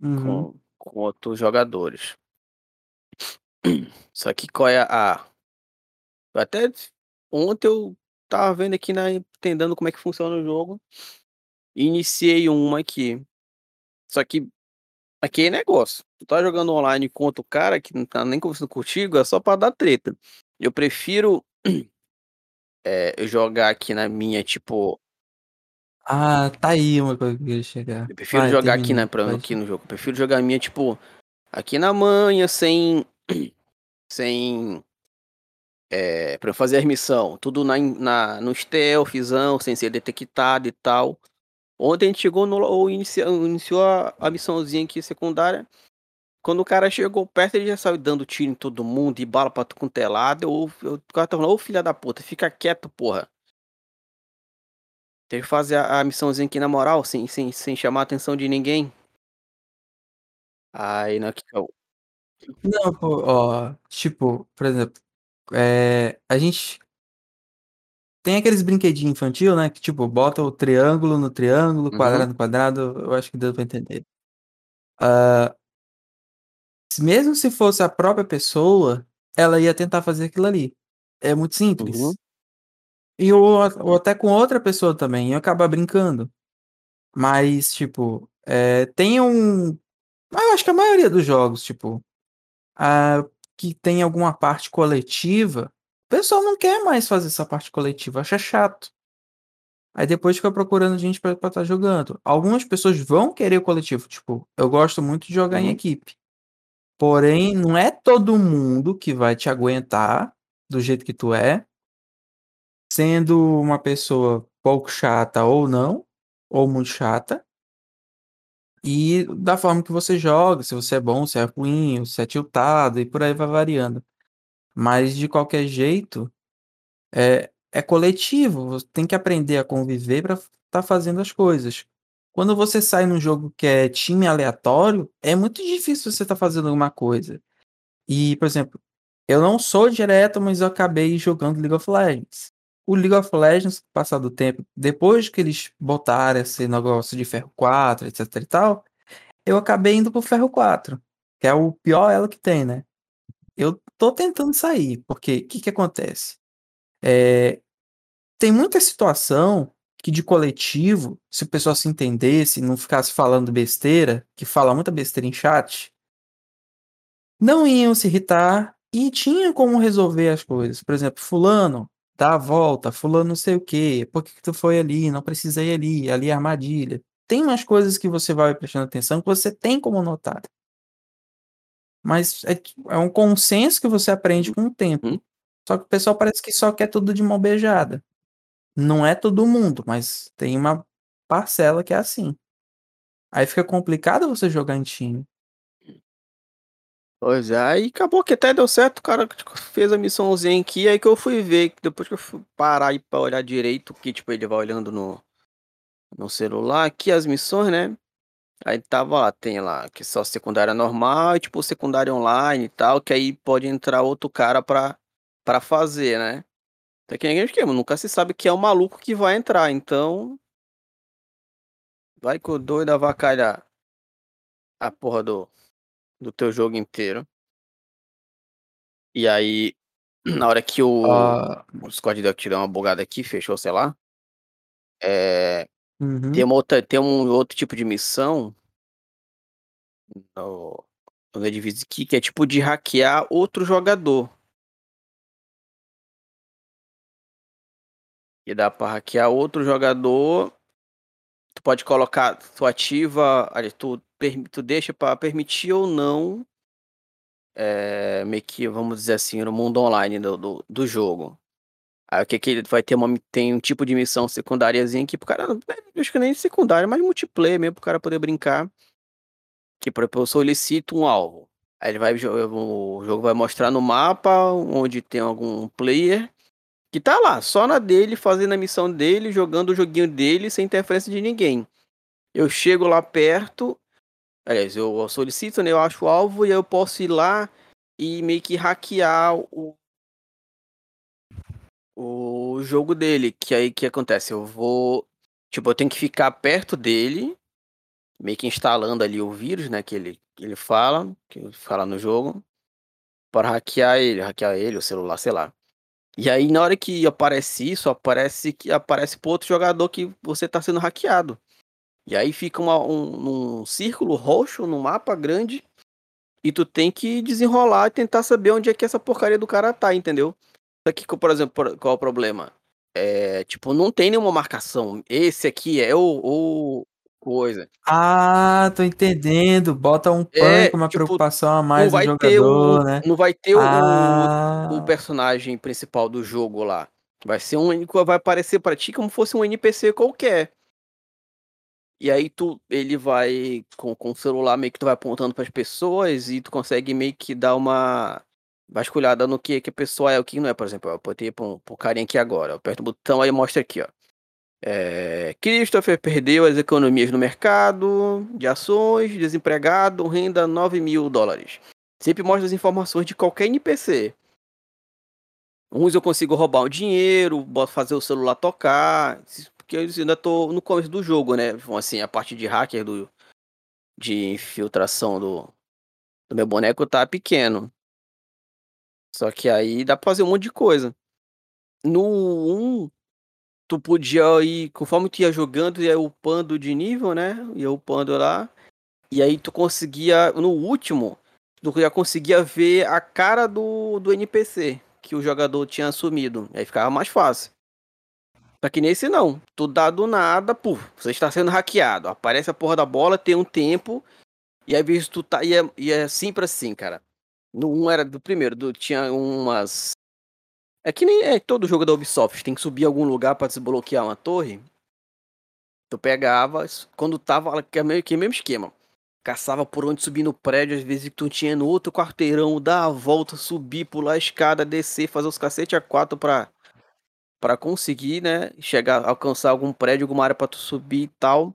Speaker 1: Uhum.
Speaker 2: Com com outros jogadores. Só que qual é a até ontem eu estava vendo aqui na entendendo como é que funciona o jogo, iniciei uma aqui. Só que aqui é negócio, tu tá jogando online com outro cara que não tá nem conversando contigo, é só pra dar treta. Eu prefiro, eh, jogar aqui na minha, tipo
Speaker 1: Ah, tá aí uma coisa que eu queria chegar.
Speaker 2: eu prefiro
Speaker 1: Vai,
Speaker 2: jogar aqui pra aqui no jogo, eu prefiro jogar a minha, tipo, aqui na manha, sem sem eh, pra eu fazer as missão, tudo na na no stealthzão, sem ser detectado e tal. Ontem a gente chegou no ou inicia iniciou a a missãozinha aqui secundária, quando o cara chegou perto ele já saiu dando tiro em todo mundo e bala pra tudo quanto é lado, eu eu o cara estava falando: "Ô filha da puta, fica quieto porra". Teve que fazer a a missãozinha aqui na moral, sem sem sem chamar a atenção de ninguém. Aí na que eu
Speaker 1: Não, pô, ó, tipo, por exemplo, eh, a gente tem aqueles brinquedinho infantil, né, que tipo, bota o triângulo no triângulo,
Speaker 2: Uhum.
Speaker 1: quadrado no quadrado, eu acho que deu pra entender. Se mesmo se fosse a própria pessoa, ela ia tentar fazer aquilo ali. É muito
Speaker 2: Uhum.
Speaker 1: E ou a ou até com outra pessoa também, ia acabar brincando. Mas, tipo, eh, tem um ah, eu acho que a maioria dos jogos, tipo, ah, que tem alguma parte coletiva, o pessoal não quer mais fazer essa parte coletiva, acha chato. Aí depois fica procurando gente pra pra estar jogando. Algumas pessoas vão querer o coletivo, tipo, eu gosto muito de jogar em
Speaker 2: Uhum.
Speaker 1: equipe. Porém, não é todo mundo que vai te aguentar do jeito que tu é sendo uma pessoa pouco chata ou não, ou muito chata e da forma que você joga, se você é bom, se é ruim, se é tiltado e por aí vai variando. Mas de qualquer jeito, é é coletivo, você tem que aprender a conviver pra estar fazendo as coisas. Quando você sai num jogo que é time aleatório, é muito difícil você estar fazendo alguma coisa. E, por exemplo, eu não sou direto, mas eu acabei jogando League of Legends. O League of Legends, com o tempo, depois que eles botaram esse negócio de ferro 4, etc e tal, eu acabei indo para o ferro 4, que é o pior elo que tem, né. Eu tô tentando sair, porque que que acontece? Eh, tem muita situação que de coletivo, se o pessoal se entendesse, não ficasse falando besteira, que fala muita besteira em chat não iam se irritar e tinha como resolver as coisas. Por exemplo: "Fulano, dá a volta, fulano não sei o quê, por que que tu foi ali? Não precisa ir ali, ali é armadilha". Tem umas coisas que você vai prestando atenção que você tem como notar. Mas é é um consenso que você aprende com o
Speaker 2: Hum.
Speaker 1: tempo. Só que o pessoal parece que só quer tudo de mão beijada. Não é todo mundo, mas tem uma parcela que é assim. Aí fica complicado você jogar em time.
Speaker 2: Pois é, aí acabou que até deu certo, o cara tipo fez a missãozinha aqui, aí que eu fui ver, que depois que eu fui parar aí pra olhar direito, que tipo ele vai olhando no no celular aqui as missões, né, aí estava lá, tem lá que só secundária normal e tipo secundária online e tal, que aí pode entrar outro cara pra pra fazer, né. É que aquele esquema, nunca se sabe quem é o maluco que vai entrar, então vai que o doido avacalha a porra do do teu jogo inteiro. E aí, na hora que o
Speaker 1: Ah
Speaker 2: o Discord deu te deu uma bugada aqui, fechou, sei lá tem
Speaker 1: Uhum.
Speaker 2: uma outra tem um outro tipo de missão no no Division aqui, que é tipo de hackear outro jogador. E dá pra hackear outro jogador tu pode colocar tu ativa ali, tu tu deixa pra permitir ou não eh, meio que vamos dizer assim, no mundo online do do do jogo. Aí o que que ele vai ter uma tem um tipo de missão secundariazinha que para o cara acho que nem secundária, mas multiplayer mesmo para o cara poder brincar que por exemplo, eu solicito um alvo, aí ele vai o jogo vai mostrar no mapa onde tem algum player que tá lá, só na dele, fazendo a missão dele, jogando o joguinho dele sem interferência de ninguém. Eu chego lá perto, Aliás, eu solicito, né? Eu acho o alvo e eu posso ir lá e meio que hackear o, o jogo dele. Que aí que acontece? Eu vou. Tipo, eu tenho que ficar perto dele, meio que instalando ali o vírus, né? Que ele, que ele fala, que ele fala no jogo, para hackear ele, hackear ele, o celular, sei lá. E aí, na hora que aparece isso, aparece que aparece pro outro jogador que você tá sendo hackeado. E aí fica uma, um, um círculo roxo no mapa grande e tu tem que desenrolar e tentar saber onde é que essa porcaria do cara tá, entendeu? Só que, por exemplo, qual é o problema? É, tipo, não tem nenhuma marcação. Esse aqui é o, o coisa.
Speaker 1: Ah, tô entendendo. Bota um
Speaker 2: É,
Speaker 1: pânico, uma
Speaker 2: tipo,
Speaker 1: preocupação a mais no
Speaker 2: ter o,
Speaker 1: jogador, né?
Speaker 2: não vai ter o, o
Speaker 1: Ah,
Speaker 2: personagem principal do jogo lá. Vai ser um vai aparecer pra ti como fosse um NPC qualquer. E aí tu, ele vai com, com o celular meio que tu vai apontando pras pessoas e tu consegue meio que dar uma vasculhada no que, que a pessoa é, o que não é. Por exemplo, eu apontei pra um, um carinha aqui agora. Eu aperto o botão aí mostra aqui, ó. É, Christopher perdeu as economias no mercado de ações, desempregado, renda 9 mil dólares. Sempre mostra as informações de qualquer NPC. Uns eu consigo roubar o dinheiro, fazer o celular tocar, porque eu ainda tô no começo do jogo, né? Assim, a parte de hacker do, de infiltração do, do meu boneco tá pequeno. Só que aí dá pra fazer um monte de coisa. No 1, tu podia ir, conforme tu ia jogando, ia upando de nível, né? Ia upando lá. E aí tu conseguia, no último, tu já conseguia ver a cara do, do NPC que o jogador tinha assumido. Aí ficava mais fácil. Só que nesse não. Tu dá do nada, pô, você está sendo hackeado. Aparece a porra da bola, tem um tempo. E aí vezes tu tá. E é, e é sempre assim, cara. No 1 era do primeiro, do, tinha umas. É que nem é todo jogo da Ubisoft, tem que subir algum lugar pra desbloquear uma torre. Tu pegava, quando tava, que é meio que mesmo esquema. Caçava por onde subir no prédio, às vezes tu tinha no outro quarteirão, dar a volta, subir, pular a escada, descer, fazer os cacete a quatro pra, pra conseguir, né? Chegar, alcançar algum prédio, alguma área pra tu subir e tal.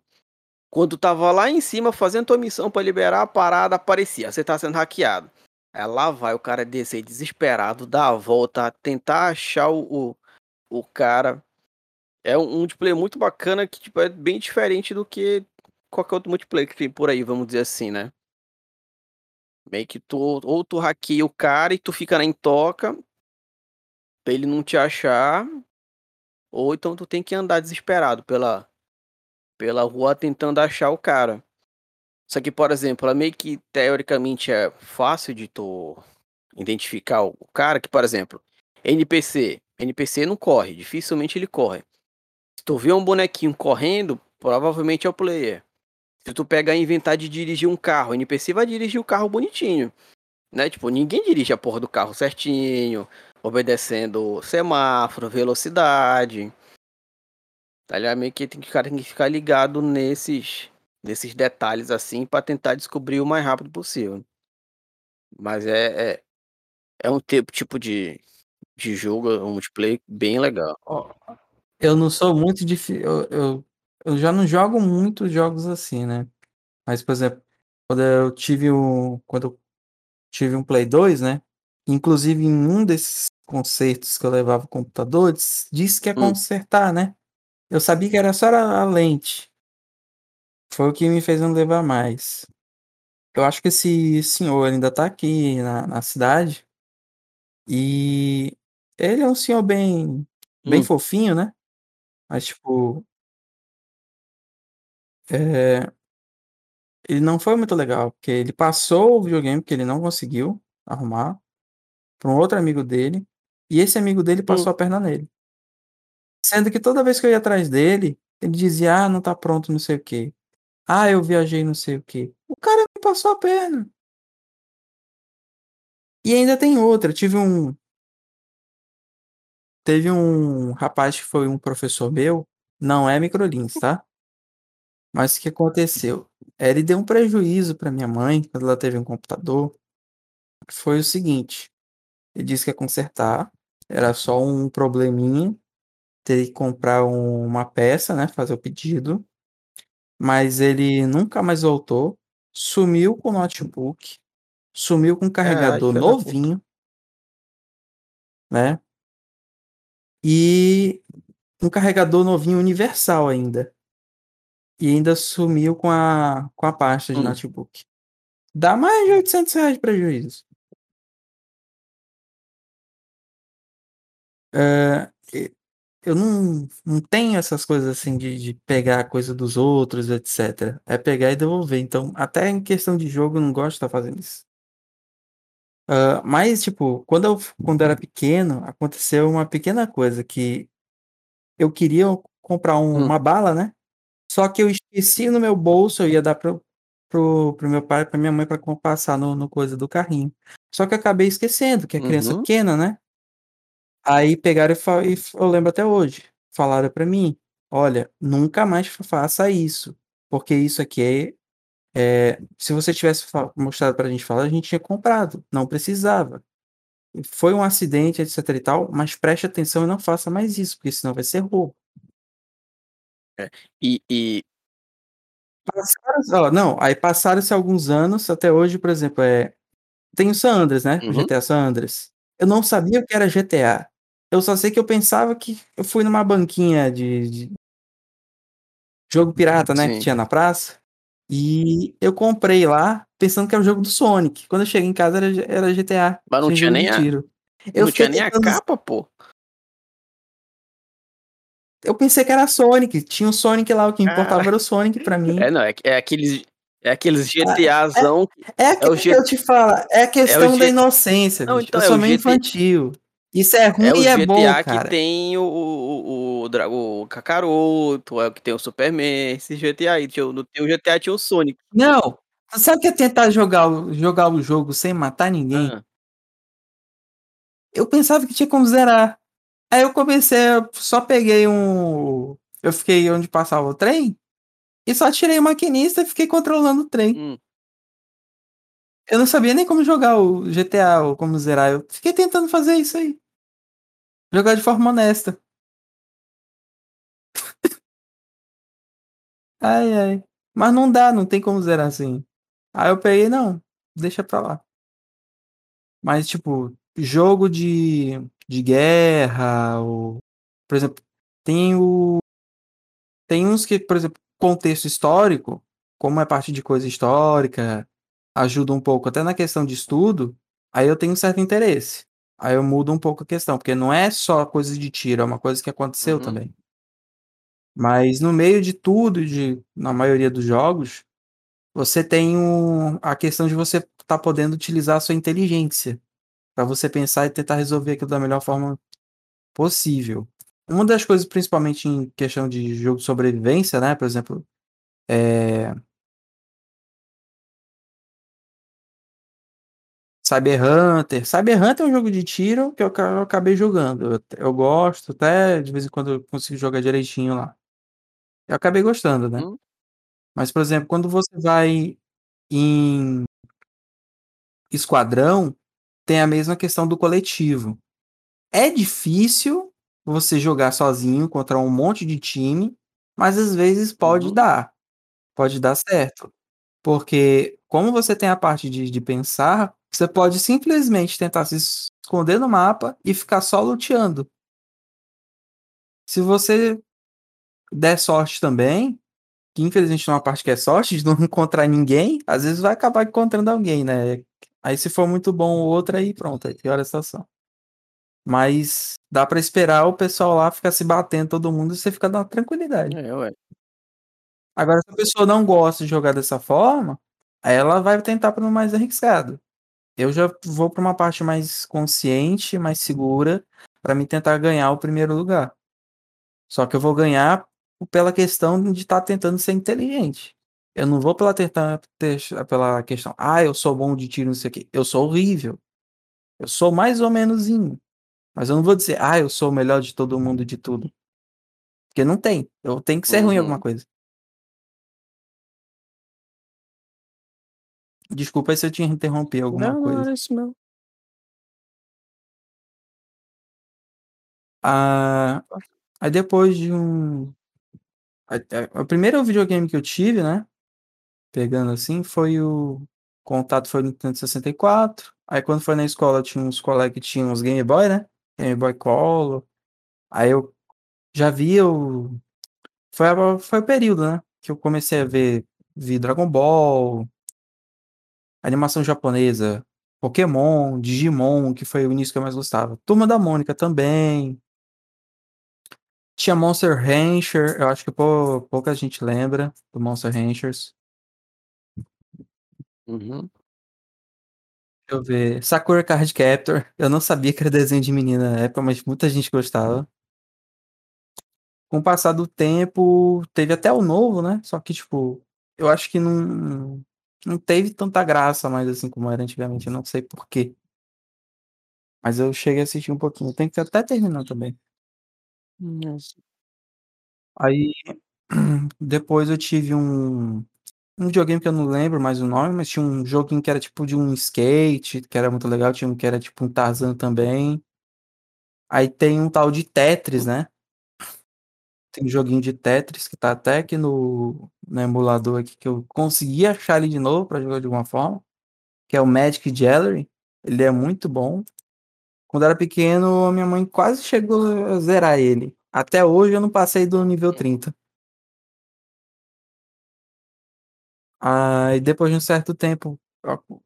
Speaker 2: Quando tava lá em cima fazendo tua missão pra liberar a parada, aparecia, você tá sendo hackeado. Aí lá vai o cara descer desesperado, dar a volta, tentar achar o, o, o cara. É um, um multiplayer muito bacana que tipo, é bem diferente do que qualquer outro multiplayer que tem por aí, vamos dizer assim, né? Meio que tu, ou tu hackeia o cara e tu fica na intoca pra ele não te achar, ou então tu tem que andar desesperado pela, pela rua tentando achar o cara. Só que, por exemplo, ela meio que teoricamente é fácil de tu identificar o cara, que, por exemplo, NPC. NPC não corre, dificilmente ele corre. Se tu vê um bonequinho correndo, provavelmente é o player. Se tu pegar e inventar de dirigir um carro, NPC vai dirigir o carro bonitinho. Né? Tipo, ninguém dirige a porra do carro certinho, obedecendo semáforo, velocidade. Tá ligado? Meio que tem que, cara tem que ficar ligado nesses, nesses detalhes assim pra tentar descobrir o mais rápido possível. Mas é, é, é um tipo, tipo de, de jogo, um multiplayer bem legal.
Speaker 1: eu não sou muito difícil. Eu, eu, eu já não jogo muitos jogos assim, né? Mas, por exemplo, quando eu tive o. Quando eu tive um Play 2, né? Inclusive, em um desses concertos que eu levava o computador, diz- disse que ia
Speaker 2: Hum.
Speaker 1: consertar, né? Eu sabia que era só a a lente. Foi o que me fez não levar mais. Eu acho que esse senhor ainda tá aqui na, na cidade. E ele é um senhor bem, bem
Speaker 2: Hum.
Speaker 1: fofinho, né? Mas, tipo, é, ele não foi muito legal, porque ele passou o videogame que ele não conseguiu arrumar para um outro amigo dele, e esse amigo dele passou a perna nele. Sendo que toda vez que eu ia atrás dele, ele dizia: Ah, não tá pronto, não sei o quê. Ah, eu viajei, não sei o quê. O cara me passou a perna. E ainda tem outra. Tive um. Teve um rapaz que foi um professor meu, não é microlins, tá? Mas o que aconteceu? Ele deu um prejuízo para minha mãe quando ela teve um computador. Foi o seguinte: ele disse que ia consertar, era só um probleminha, teria que comprar um- uma peça, né? Fazer o pedido. Mas ele nunca mais voltou. sumiu com o notebook, sumiu com o
Speaker 2: Ai,
Speaker 1: carregador
Speaker 2: puta.
Speaker 1: novinho. Né? E um carregador novinho universal ainda. E ainda sumiu com a com a pasta de
Speaker 2: Hum.
Speaker 1: notebook. Dá mais de 800 reais de prejuízo. Eu não não tenho essas coisas, assim, de de pegar a coisa dos outros, etcétera. É pegar e devolver. Então, até em questão de jogo, eu não gosto de estar fazendo isso. Hã, mas, tipo, quando eu quando eu era pequeno, aconteceu uma pequena coisa, que eu queria comprar um
Speaker 2: Hum.
Speaker 1: uma bala, né, só que eu esqueci no meu bolso, eu ia dar para o para o para o meu pai, para minha mãe, para com passar no no coisa do carrinho. Só que eu acabei esquecendo, que é criança
Speaker 2: Uhum.
Speaker 1: pequena, né. Aí pegaram e fa e f eu lembro até hoje, falaram pra mim: "Olha, nunca mais fa faça isso, porque isso aqui é eh, se você tivesse fa mostrado pra gente falar, a gente tinha comprado, não precisava. Foi um acidente, etcétera e tal, mas preste atenção e não faça mais isso, porque senão vai ser roubo".
Speaker 2: É, e e
Speaker 1: Passaram-se ó, não, aí passaram-se alguns anos, até hoje, por exemplo, eh, tem o San Andreas, né, o
Speaker 2: Uhum.
Speaker 1: GTA San Andreas. Eu não sabia o que era GTA. Eu só sei que eu pensava que eu fui numa banquinha de de jogo pirata, né, que
Speaker 2: Sim.
Speaker 1: tinha na praça, e eu comprei lá, pensando que era o jogo do Sonic. Quando eu cheguei em casa era era GTA,
Speaker 2: Mas não
Speaker 1: tinha
Speaker 2: nem a
Speaker 1: tiro. Eu
Speaker 2: não tinha nem a
Speaker 1: tentando
Speaker 2: capa, pô.
Speaker 1: Eu pensei que era Sonic, tinha o Sonic lá, o que importava era o Sonic pra mim.
Speaker 2: É, não, é é aqueles é aqueles
Speaker 1: Ah,
Speaker 2: GTAzão
Speaker 1: é é
Speaker 2: é o
Speaker 1: aquilo que
Speaker 2: G
Speaker 1: eu te falo, é a
Speaker 2: é o
Speaker 1: questão da
Speaker 2: G
Speaker 1: inocência,
Speaker 2: não.
Speaker 1: Eu
Speaker 2: então, é
Speaker 1: sou
Speaker 2: o
Speaker 1: meio infantil. Isso é ruim
Speaker 2: é
Speaker 1: e é bom,
Speaker 2: GTA que
Speaker 1: cara.
Speaker 2: tem o o o o Kakaroto, é o que tem o Superman, esse GTA aí, tinha no tem o GTA tinha o Sonic.
Speaker 1: Não, sabe o que é tentar jogar o jogar o jogo sem matar ninguém?
Speaker 2: Hã.
Speaker 1: Eu pensava que tinha como zerar. Aí eu comecei só peguei um eu fiquei onde passava o trem, e só tirei o maquinista e fiquei controlando o trem.
Speaker 2: Hum.
Speaker 1: Eu não sabia nem como jogar o GTA ou como zerar, eu fiquei tentando fazer isso aí. Jogar de forma honesta. Ai, ai. Mas não dá, não tem como zerar assim. Aí eu peguei: "Não, deixa pra lá". Mas, tipo, jogo de de guerra ou, por exemplo, tem o tem uns que, por exemplo, contexto histórico, como é parte de coisa histórica, ajuda um pouco até na questão de estudo, aí eu tenho um certo interesse. Aí eu mudo um pouco a questão, porque não é só coisa de tiro, é uma coisa que aconteceu
Speaker 2: Uhum.
Speaker 1: também. Mas no meio de tudo, de na maioria dos jogos, você tem um a questão de você estar podendo utilizar a sua inteligência, pra você pensar e tentar resolver aquilo da melhor forma possível. Uma das coisas, principalmente em questão de jogo de sobrevivência, né, por exemplo, eh Cyber Hunter. Cyber Hunter é um jogo de tiro que eu eu acabei jogando. Eu eu gosto, até de vez em quando eu consigo jogar direitinho lá. Eu acabei gostando, né.
Speaker 2: Hum.
Speaker 1: Mas, por exemplo, quando você vai em esquadrão, tem a mesma questão do coletivo. É difícil você jogar sozinho contra um monte de time, mas às vezes pode
Speaker 2: Uhum.
Speaker 1: dar, pode dar certo. Porque como você tem a parte de de pensar, você pode simplesmente tentar se esconder no mapa e ficar só luteando. Se você der sorte também, que infelizmente tem uma parte que é sorte de não encontrar ninguém, às vezes vai acabar encontrando alguém, né. Aí se for muito bom o outro, aí pronto, aí piora a situação. Mas dá pra esperar o pessoal lá ficar se batendo todo mundo e você fica na tranquilidade.
Speaker 2: É, ué.
Speaker 1: Agora se a pessoa não gosta de jogar dessa forma, aí ela vai tentar para mais arriscado. Eu já vou pra uma parte mais consciente, mais segura, pra mim tentar ganhar o 1º lugar. Só que eu vou ganhar pela questão de estar tentando ser inteligente. Eu não vou pela tentar teix pela questão: "Ah, eu sou bom de tiro, não sei o quê". Eu sou horrível. Eu sou mais ou menozinho. Mas eu não vou dizer: "Ah, eu sou o melhor de todo mundo de tudo". Porque não tem, eu tenho que ser ruim em alguma
Speaker 2: Uhum.
Speaker 1: coisa. Desculpa se eu te interrompi alguma
Speaker 2: Não, não,
Speaker 1: coisa.
Speaker 2: era isso mesmo.
Speaker 1: Ah, aí depois de um o primeiro videogame que eu tive, né pegando assim foi o contato foi no Nintendo 64. Aí quando foi na escola tinha uns colegas que tinham uns Game Boy, né? Game Boy Color. Aí eu já via o foi foi o período, né, que eu comecei a ver vi Dragon Ball, animação japonesa, Pokémon, Digimon, que foi o início que eu mais gostava. Turma da Mônica também. Tinha Monster Rancher, eu acho que pou, pouca gente lembra do Monster Ranchers.
Speaker 2: Uhum.
Speaker 1: Deixa eu ver. Sakura Card Captor. Eu não sabia que era desenho de menina na época, mas muita gente gostava. Com o passar do tempo, teve até o novo, né? Só que, tipo, eu acho que não, não teve tanta graça mais assim como era antigamente. Eu não sei porquê. Mas eu cheguei a assistir um pouquinho. Tem que até terminar também.
Speaker 2: Nossa.
Speaker 1: Aí, depois eu tive um, um videogame que eu não lembro mais o nome, mas tinha um joguinho que era tipo de um skate, que era muito legal, tinha um que era tipo um Tarzan também. Aí tem um tal de Tetris, né? Tem um joguinho de Tetris que tá até aqui no, no emulador aqui, que eu consegui achar ele de novo para jogar de alguma forma, que é o Magic Gallery. Ele é muito bom. Quando era pequeno, a minha mãe quase chegou a zerar ele. Até hoje eu não passei do nível 30. Aí depois de um certo tempo,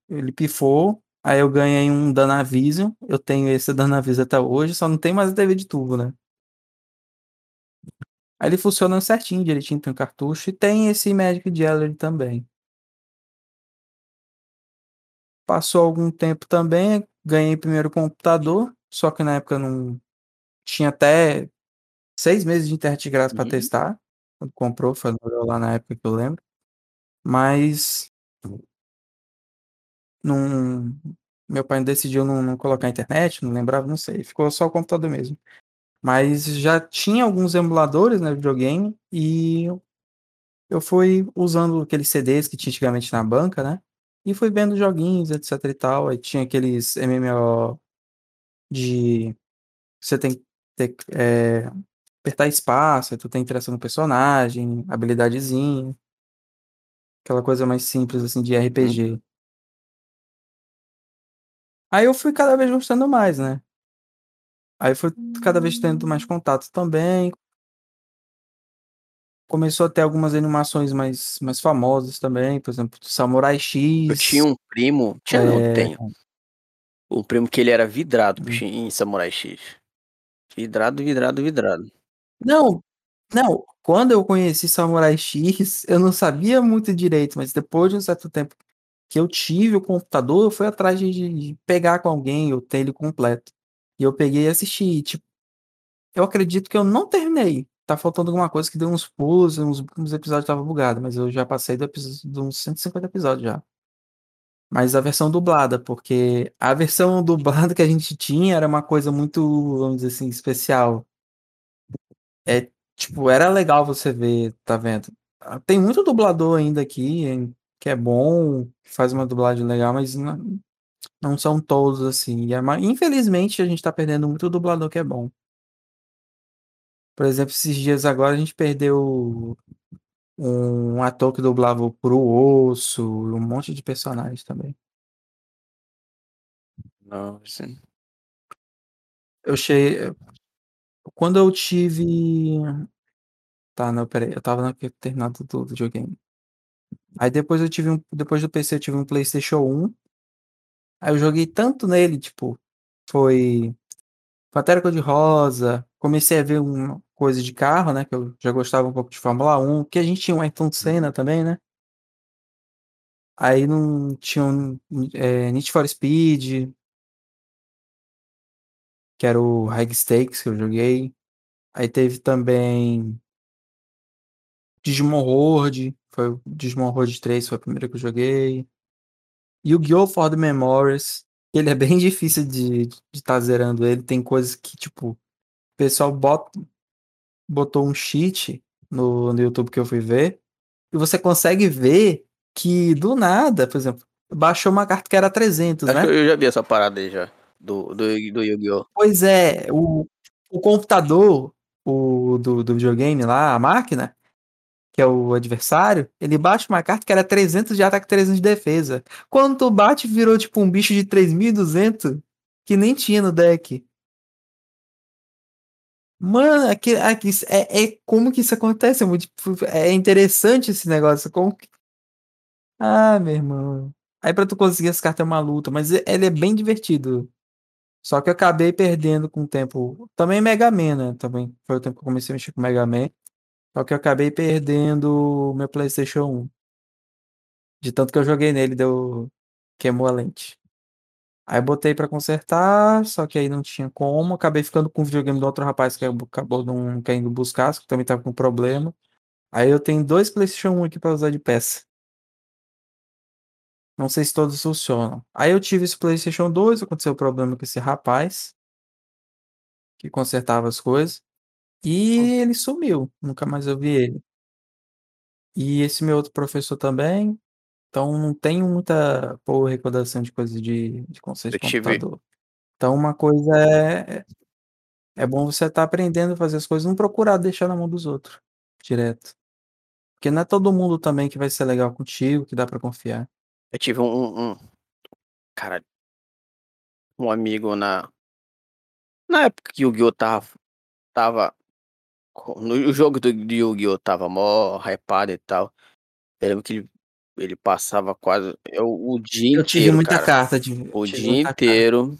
Speaker 1: ele pifou. Aí eu ganhei um Danavision. Eu tenho esse Danavision até hoje, só não tem mais a TV de tubo, né? Aí ele funciona certinho, direitinho, tem um cartucho. E tem esse Magic Gallery também. Passou algum tempo também, ganhei primeiro computador, só que na época não tinha até seis meses de internet de graça para
Speaker 2: Uhum.
Speaker 1: testar. Quando comprou, foi lá na época que eu lembro. Mas não, meu pai decidiu não, não colocar internet, não lembrava, não sei. Ficou só o computador mesmo. Mas já tinha alguns emuladores, né, videogame, e eu fui usando aqueles CDs que tinha antigamente na banca, né? E fui vendo joguinhos, etc e tal. Aí tinha aqueles MMO de você tem que ter, é, apertar espaço, tu tem interação no personagem, habilidadezinha. Aquela coisa mais simples, assim, de RPG.
Speaker 2: Uhum.
Speaker 1: Aí eu fui cada vez gostando mais, né? Aí fui cada vez tendo mais contato também. Começou a ter algumas animações mais, mais famosas também, por exemplo, Samurai X.
Speaker 2: Eu tinha um primo, tinha não,
Speaker 1: é,
Speaker 2: tenho. Um primo que ele era vidrado
Speaker 1: Hum.
Speaker 2: bicho, em Samurai X. Vidrado, vidrado, vidrado.
Speaker 1: Não, não, quando eu conheci Samurai X, eu não sabia muito direito, mas depois de um certo tempo que eu tive o computador, eu fui atrás de, de pegar com alguém, eu ter ele completo. E eu peguei e assisti, tipo, eu acredito que eu não terminei. Tá faltando alguma coisa que deu uns pulos, uns, uns episódios estavam bugados, mas eu já passei do episódio, de uns 150 episódios já. Mas a versão dublada, porque a versão dublada que a gente tinha era uma coisa muito, vamos dizer assim, especial. É, tipo, era legal você ver, tá vendo? Ah, Tem muito dublador ainda aqui, que é bom, faz uma dublagem legal, mas não, não são todos assim. É Infelizmente, a gente tá perdendo muito dublador que é bom. Por exemplo, esses dias agora a gente perdeu um ator que dublava o Pro Osso, um monte de personagens também.
Speaker 2: Não, assim.
Speaker 1: Eu achei. Quando eu tive. Tá, não, peraí. Eu tava naquele terminado do videogame. Aí depois eu tive um. Depois do PC eu tive um PlayStation 1. Aí eu joguei tanto nele, tipo. Foi. Pantera Cor-de-Rosa. Comecei a ver uma coisa de carro, né? Que eu já gostava um pouco de Fórmula 1. Que a gente tinha um Ayrton Senna também, né? Aí não tinha um, é, Need for Speed, que era o High Stakes que eu joguei. Aí teve também Digimon World, foi o Digimon World 3, foi a primeira que eu joguei. Yu-Gi-Oh! For the Memories, ele é bem difícil de estar tá zerando ele, tem coisas que, tipo, o pessoal bota, botou um cheat no, no YouTube que eu fui ver, e você consegue ver que do nada, por exemplo, baixou uma carta que era 300,
Speaker 2: Acho
Speaker 1: né?
Speaker 2: que eu já vi essa parada aí já. Do, do, do Yu-Gi-Oh!
Speaker 1: Pois é, o, o computador o, do, do videogame lá, a máquina, que é o adversário, ele baixa uma carta que era 300 de ataque, 300 de defesa. Quando tu bate, virou tipo um bicho de 3200 que nem tinha no deck. Mano, aqui, aqui, é, é como que isso acontece? É, muito, é interessante esse negócio. Como que... Ah, meu irmão. Aí pra tu conseguir essa carta é uma luta, mas ele é bem divertido. Só que eu acabei perdendo com o tempo. Também Mega Man, né? Também foi o tempo que eu comecei a mexer com Mega Man. Só que eu acabei perdendo meu PlayStation 1. De tanto que eu joguei nele, deu. queimou a lente. Aí botei para consertar, só que aí não tinha como. Acabei ficando com o videogame do outro rapaz que acabou não querendo buscar, que também tava com problema. Aí eu tenho dois PlayStation 1 aqui para usar de peça. Não sei se todos funcionam. Aí eu tive esse PlayStation 2, aconteceu o um problema com esse rapaz que consertava as coisas. E ele sumiu, nunca mais eu vi ele. E esse meu outro professor também, então não tenho muita boa recordação de coisas de, de conceito de computador. Então uma coisa é é bom você estar tá aprendendo a fazer as coisas, não procurar deixar na mão dos outros direto. Porque não é todo mundo também que vai ser legal contigo, que dá para confiar.
Speaker 2: Eu tive um, um, cara, um amigo na na época que o Yu-Gi-Oh tava, tava no jogo do Yu-Gi-Oh! tava mó hypado e tal. Eu lembro que ele ele passava quase é o dia
Speaker 1: Eu tive
Speaker 2: inteiro,
Speaker 1: muita
Speaker 2: cara.
Speaker 1: carta de
Speaker 2: O dia
Speaker 1: muita carta.
Speaker 2: inteiro.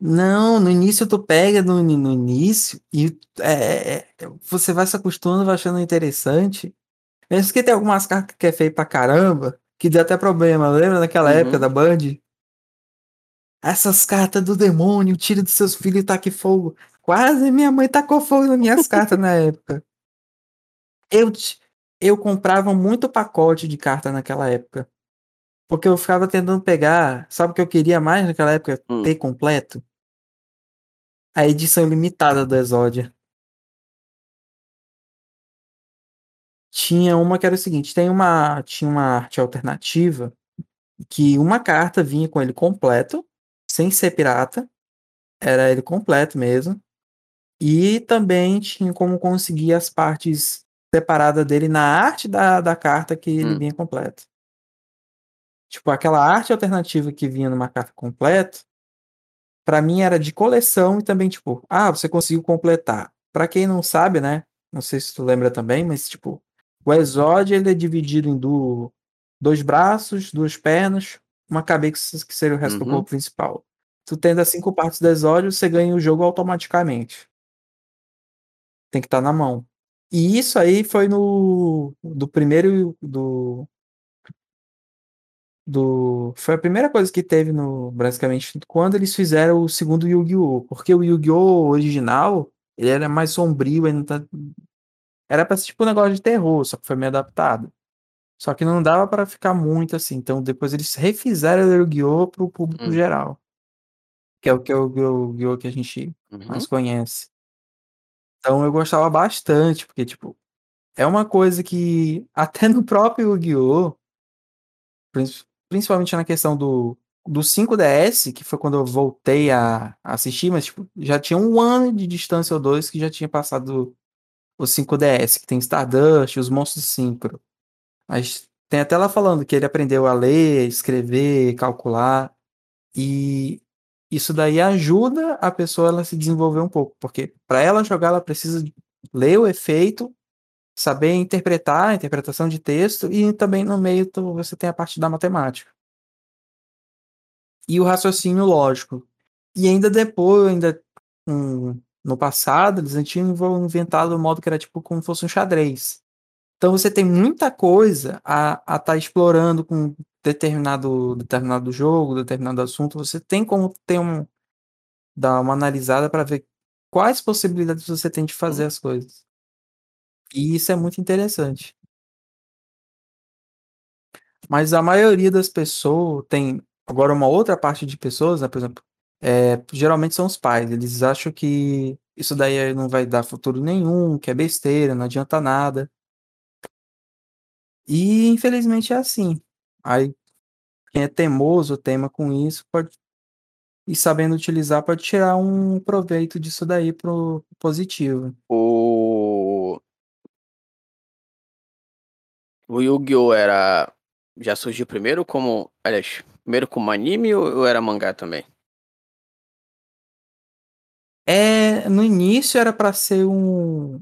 Speaker 1: Não, no início tu pega no no início e é é é você vai se acostumando, vai achando interessante. Mesmo que tem algumas cartas que é feio pra caramba, que deu até problema, lembra naquela época da
Speaker 2: Uhum.
Speaker 1: Band? Essas cartas do demônio, tire dos seus filhos e taque fogo. Quase minha mãe tacou fogo nas minhas cartas na época. Eu eu comprava muito pacote de carta naquela época. Porque eu ficava tentando pegar sabe o que eu queria mais naquela época?
Speaker 2: Hum.
Speaker 1: Ter completo? A edição limitada do Exodia. Tinha uma que era o seguinte, tem uma tinha uma arte alternativa, que uma carta vinha com ele completo, sem ser pirata, era ele completo mesmo, e também tinha como conseguir as partes separada dele na arte da da carta que ele
Speaker 2: Hum.
Speaker 1: vinha completo. Tipo, aquela arte alternativa que vinha numa carta completo, pra mim era de coleção e também, tipo, ah, você conseguiu completar. Pra quem não sabe, né, não sei se tu lembra também, mas tipo, o Exodia ele é dividido em do 2 braços, 2 pernas, uma cabeça que seria o resto do
Speaker 2: Uhum.
Speaker 1: corpo principal. Tu tendo as 5 partes do Exodia, você ganha o jogo automaticamente. Tem que estar na mão. E isso aí foi no do primeiro do do foi a primeira coisa que teve no basicamente quando eles fizeram o segundo Yu-Gi-Oh! Porque o Yu-Gi-Oh! original, ele era mais sombrio, ele não tá era pra ser tipo um negócio de terror, só que foi meio adaptado. Só que não dava pra ficar muito assim, então depois eles refizeram o Yu-Gi-Oh! para o público
Speaker 2: Hum.
Speaker 1: geral. Que é o que é o Yu-Gi-Oh! que a gente mais
Speaker 2: Uhum.
Speaker 1: conhece. Então eu gostava bastante, porque tipo, é uma coisa que até no próprio Yu-Gi-Oh! Princi principalmente na questão do do 5DS, que foi quando eu voltei a assistir, mas tipo, já tinha 1 ano de distância ou 2 que já tinha passado o 5DS, que tem Stardust, os monstros Synchro. Mas tem até lá falando que ele aprendeu a ler, escrever, calcular, e isso daí ajuda a pessoa ela se desenvolver um pouco, porque pra ela jogar ela precisa ler o efeito, saber interpretar, a interpretação de texto e também no meio tu você tem a parte da matemática. E o raciocínio lógico. E ainda depois, ainda, hum, no passado, eles tinham inventado um modo que era tipo como fosse um xadrez. Então você tem muita coisa a a tá explorando com determinado determinado jogo, determinado assunto, você tem como ter um dar uma analisada pra ver quais possibilidades você tem de fazer as coisas. E isso é muito interessante. Mas a maioria das pessoa tem agora uma outra parte de pessoas, né, por exemplo, eh, geralmente são os pais, eles acham que isso daí aí não vai dar futuro nenhum, que é besteira, não adianta nada. E infelizmente é assim. Aí, quem é teimoso, teima com isso, pode e sabendo utilizar, pode tirar um proveito disso daí para o positivo.
Speaker 2: O O Yu-Gi-Oh! era já surgiu primeiro como aliás, primeiro como anime ou era mangá também?
Speaker 1: É, no início era pra ser um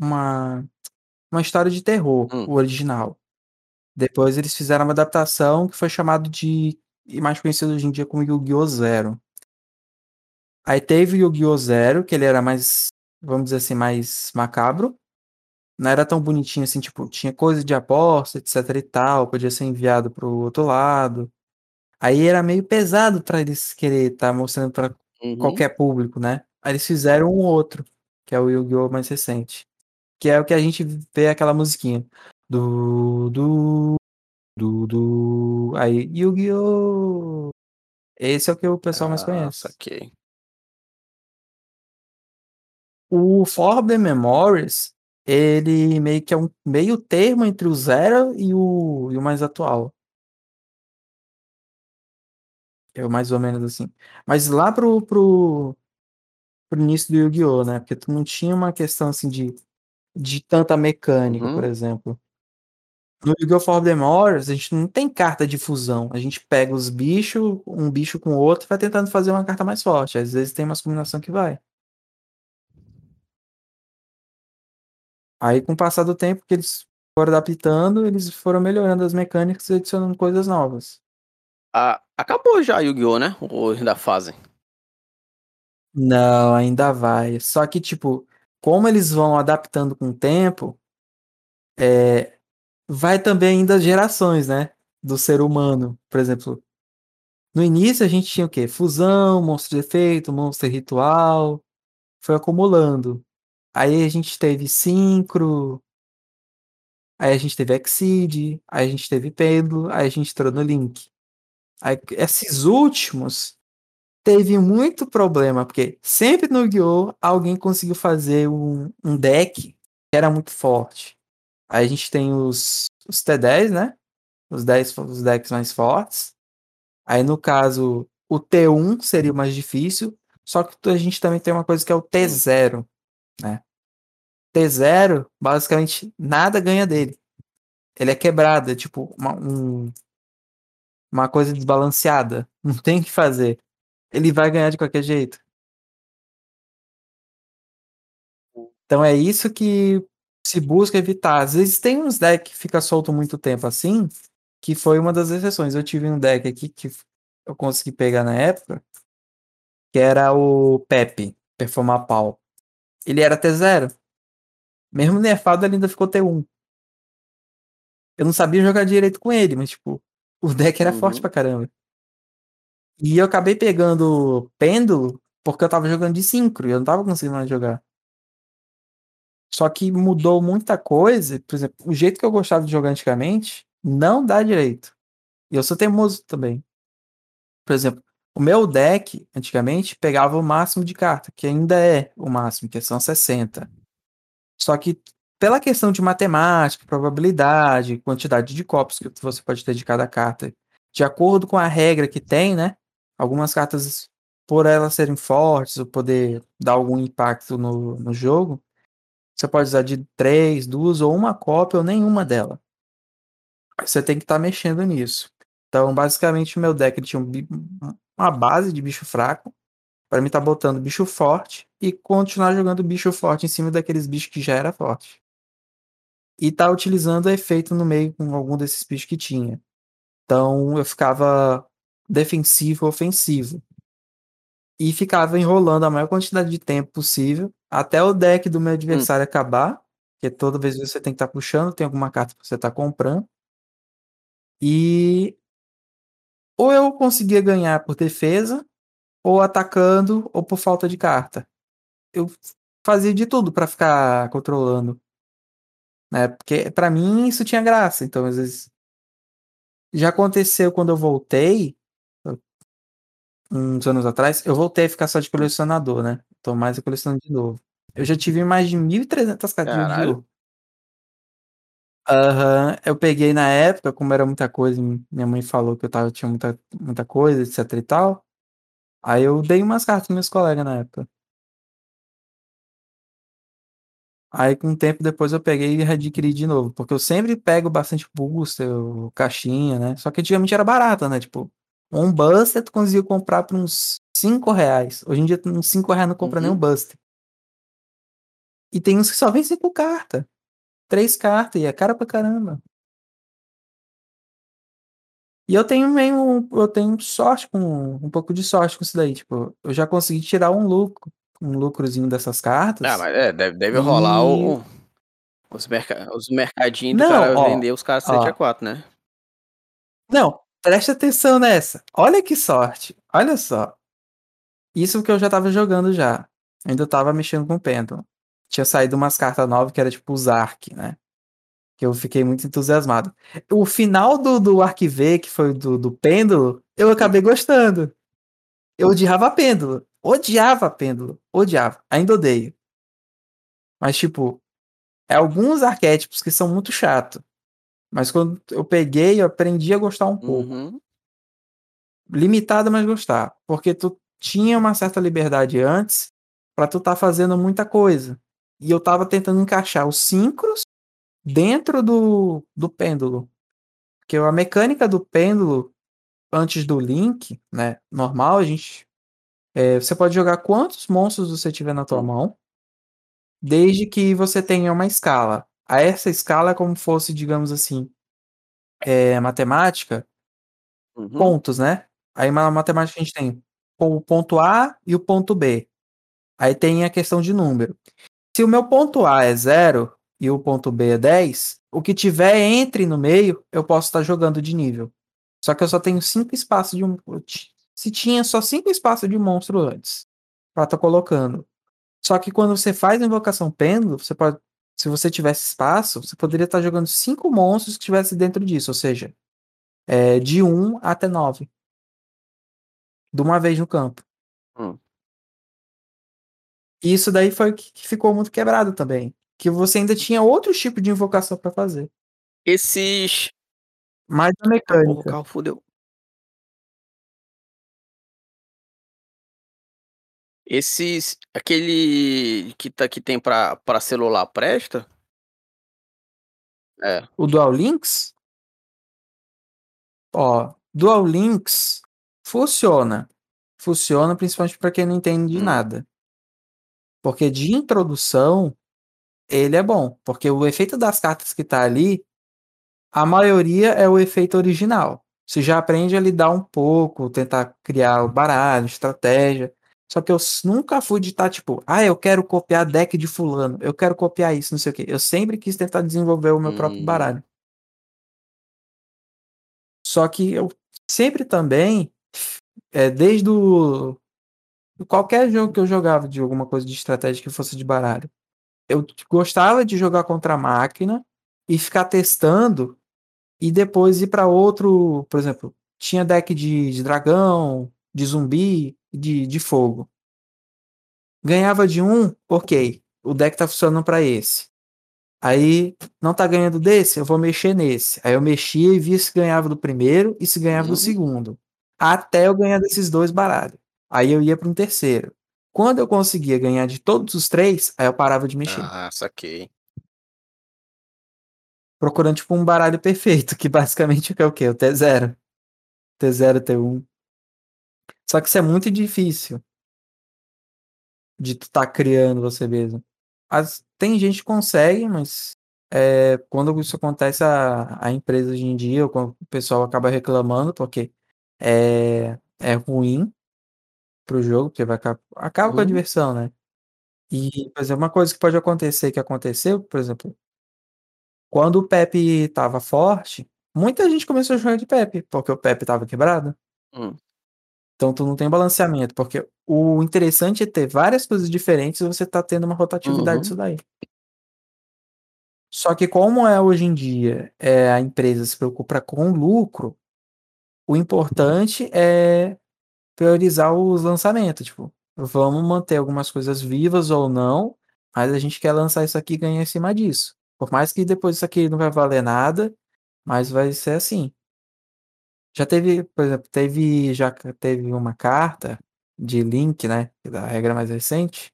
Speaker 1: uma uma história de terror,
Speaker 2: Hum.
Speaker 1: o original. Depois eles fizeram uma adaptação que foi chamado de e mais conhecido hoje em dia como Yu-Gi-Oh! Zero. Aí teve o Yu-Gi-Oh! Zero, que ele era mais, vamos dizer assim, mais macabro. Não era tão bonitinho assim, tipo, tinha coisa de aposta, etc e tal, podia ser enviado para o outro lado. Aí era meio pesado pra eles querer estar mostrando pra
Speaker 2: Uhum.
Speaker 1: qualquer público, né. Aí eles fizeram um outro, que é o Yu-Gi-Oh! mais recente. Que é o que a gente vê aquela musiquinha. Du du du du aí Yu-Gi-Oh! Esse é o que o pessoal mais
Speaker 2: Ah,
Speaker 1: conhece.
Speaker 2: saquei.
Speaker 1: O Forbidden Memories, ele meio que é um meio termo entre o Zero e o e o mais atual. É mais ou menos assim. Mas lá para o para o para o início do Yu-Gi-Oh! né, porque tu não tinha uma questão, assim, de de tanta mecânica, por
Speaker 2: Uhum.
Speaker 1: exemplo. No Yu-Gi-Oh! Forbidden Memories, a gente não tem carta de fusão, a gente pega os bicho, um bicho com o outro e vai tentando fazer uma carta mais forte, às vezes tem umas combinação que vai. Aí com o passar do tempo que eles foram adaptando, eles foram melhorando as mecânicas e adicionando coisas novas.
Speaker 2: Ah, acabou já Yu-Gi-Oh! né, ou ainda fazem?
Speaker 1: Não, ainda vai. Só que, tipo, como eles vão adaptando com o tempo, eh, vai também indo as gerações, né, do ser humano. Por exemplo, no início a gente tinha o quê? Fusão, monstro de efeito, monstro ritual, foi acumulando. Aí a gente teve Synchro aí a gente teve Exceed, aí a gente teve Pêndulo, aí a gente entrou no Link. Aí esses últimos, teve muito problema, porque sempre no Yu-Gi-Oh! alguém conseguiu fazer um um deck que era muito forte. Aí a gente tem os os T10, né, os 10 fo os decks mais fortes. Aí no caso, o T1 seria o mais difícil, só que a gente também tem uma coisa que é o
Speaker 2: Hum.
Speaker 1: T0, né. T0, basicamente nada ganha dele. Ele é quebrado, é tipo uma um uma coisa desbalanceada, não tem o que fazer. Ele vai ganhar de qualquer jeito. Então é isso que se busca evitar. Às vezes tem uns deck que fica solto muito tempo assim, que foi uma das exceções. Eu tive um deck aqui que eu consegui pegar na época que era o Pepe, Performapal. Ele era T0. Mesmo nerfado ele ainda ficou T1. Eu não sabia jogar direito com ele, mas tipo, o deck era forte
Speaker 2: Uhum.
Speaker 1: pra caramba. E eu acabei pegando Pêndulo, porque eu estava jogando de Synchro e eu não estava conseguindo mais jogar. Só que mudou muita coisa, por exemplo, o jeito que eu gostava de jogar antigamente, não dá direito. E eu sou teimoso também. Por exemplo, o meu deck, antigamente, pegava o máximo de carta, que ainda é o máximo, que são 60. Só que pela questão de matemática, probabilidade, quantidade de copos que você pode ter de cada carta, de acordo com a regra que tem, né, algumas cartas, por elas serem fortes ou poder dar algum impacto no no jogo, você pode usar de 3, 2 ou 1 cópia ou nenhuma dela. Você tem que estar mexendo nisso. Então, basicamente, o meu deck tinha um um uma base de bicho fraco, pra mim estar botando bicho forte e continuar jogando bicho forte em cima daqueles bichos que já era forte. E estar utilizando efeito no meio com algum desses bichos que tinha. Então eu ficava defensivo, ofensivo. E ficava enrolando a maior quantidade de tempo possível, até o deck do meu
Speaker 2: Hum.
Speaker 1: adversário acabar, porque toda vez você tem que estar puxando, tem alguma carta que você está comprando. E ou eu conseguia ganhar por defesa, ou atacando, ou por falta de carta. Eu fazia de tudo pra ficar controlando. Né, porque pra mim isso tinha graça, então às vezes já aconteceu quando eu voltei, hã uns anos atrás, eu voltei a ficar só de colecionador, né, tô mais colecionando de novo. Eu já tive mais de 1300 cartas de. Yu-Gi-Oh! Aham, eu peguei na época, como era muita coisa, minha mãe falou que eu estava tinha muita muita coisa, etc e tal, aí eu dei umas cartas para os meus colega na época. Aí com o tempo depois eu peguei e readquiri de novo, porque eu sempre pego bastante booster, caixinha, né? Só que antigamente era barata, né? Tipo, um buster tu conseguia comprar por uns 5 reais. Hoje em dia uns 5 reais não compra nem um
Speaker 2: Uhum.
Speaker 1: buster. E tem uns que só vem 5 cartas. 3 cartas, e é cara pra caramba. E eu tenho meio. Eu tenho sorte com. Um pouco de sorte com isso daí. Tipo, eu já consegui tirar um lucro. Um lucrozinho dessas cartas.
Speaker 2: Ah, mas é, deve, deve
Speaker 1: E-
Speaker 2: rolar o, os, merca, os mercadinhos do
Speaker 1: Não,
Speaker 2: cara
Speaker 1: ó,
Speaker 2: vender os caras
Speaker 1: ó.
Speaker 2: 7x4, né?
Speaker 1: Não, preste atenção nessa. Olha que sorte. Olha só. Isso que eu já tava jogando já. Ainda tava mexendo com o Pendulum. Tinha saído umas cartas novas que era tipo o Zark, né? Que eu fiquei muito entusiasmado. O final do, do Arquive, que foi do, do Pêndulo, eu acabei gostando. Eu odiava Pêndulo. Odiava Pêndulo. Odiava. Ainda odeio. Mas, tipo, é alguns arquétipos que são muito chato. Mas quando eu peguei, eu aprendi a gostar um pouco.
Speaker 2: Uhum.
Speaker 1: limitado, mas gostar. Porque tu tinha uma certa liberdade antes pra tu tá fazendo muita coisa. E eu tava tentando encaixar os síncros dentro do, do pêndulo. Porque a mecânica do pêndulo, antes do link, né? Normal, a gente. é, você pode jogar quantos monstros você tiver na tua mão, desde que você tenha uma escala. A essa escala é como fosse, digamos assim, é, matemática,
Speaker 2: Uhum.
Speaker 1: pontos, né? Aí na matemática a gente tem o ponto A e o ponto B. Aí tem a questão de número. Se o meu ponto A é 0 e o ponto B é 10, o que tiver entre no meio, eu posso estar jogando de nível. Só que eu só tenho 5 espaços de um. Se tinha só 5 espaços de monstro antes, pra estar colocando. Só que quando você faz a invocação pêndulo, você pode. Se você tivesse espaço, você poderia estar jogando 5 monstros que estivesse dentro disso, ou seja, é, de 1 até 9. De uma vez no campo.
Speaker 2: Hum.
Speaker 1: E isso daí foi o que que ficou muito quebrado também. Que você ainda tinha outro tipo de invocação pra fazer.
Speaker 2: Esses.
Speaker 1: Mais a
Speaker 2: Porra, o
Speaker 1: mecânica.
Speaker 2: carro fudeu. Esses. Aquele que, tá, que tem pra, pra celular presta? É.
Speaker 1: O Dual Links, ó, Dual Links funciona. Funciona principalmente pra quem não entende de
Speaker 2: Hum.
Speaker 1: nada. Porque de introdução, ele é bom. Porque o efeito das cartas que tá ali, a maioria é o efeito original. Você já aprende a lidar um pouco, tentar criar o baralho, estratégia. Só que eu nunca fui de estar tipo, ah, eu quero copiar deck de fulano, eu quero copiar isso, não sei o quê. Eu sempre quis tentar desenvolver o meu próprio
Speaker 2: Hum.
Speaker 1: baralho. Só que eu sempre também, é, desde o qualquer jogo que eu jogava de alguma coisa de estratégia que fosse de baralho, eu gostava de jogar contra a máquina e ficar testando e depois ir para outro, por exemplo, tinha deck de, de dragão, de zumbi, de, de fogo. Ganhava de um, ok, o deck tá funcionando para esse. Aí não tá ganhando desse, eu vou mexer nesse. Aí eu mexia e via se ganhava do primeiro e se ganhava
Speaker 2: Uhum.
Speaker 1: do segundo. Até eu ganhar desses dois baralhos. Aí eu ia para um terceiro. Quando eu conseguia ganhar de todos os três, aí eu parava de mexer.
Speaker 2: Ah, saquei.
Speaker 1: Procurando tipo um baralho perfeito, que basicamente é o quê? O T0. T0, T1. Só que isso é muito difícil. De tu tá criando você mesmo. As, tem gente que consegue, mas é, quando isso acontece, a, a empresa hoje em dia, ou quando o pessoal acaba reclamando, porque é, é ruim pro jogo, porque vai acabar, acaba com a
Speaker 2: Uhum.
Speaker 1: diversão, né? E, por exemplo, uma coisa que pode acontecer, que aconteceu, por exemplo, quando o Pepe tava forte, muita gente começou a jogar de Pepe, porque o Pepe tava quebrado.
Speaker 2: Hum.
Speaker 1: Então tu não tem balanceamento, porque o interessante é ter várias coisas diferentes e você tá tendo uma rotatividade
Speaker 2: Uhum.
Speaker 1: disso daí. Só que como é hoje em dia, é, a empresa se preocupa com lucro, o importante é priorizar os lançamentos, tipo, vamos manter algumas coisas vivas ou não, mas a gente quer lançar isso aqui e ganhar em cima disso. Por mais que depois isso aqui não vai valer nada, mas vai ser assim. Já teve, por exemplo, teve já teve uma carta de link, né, da regra mais recente,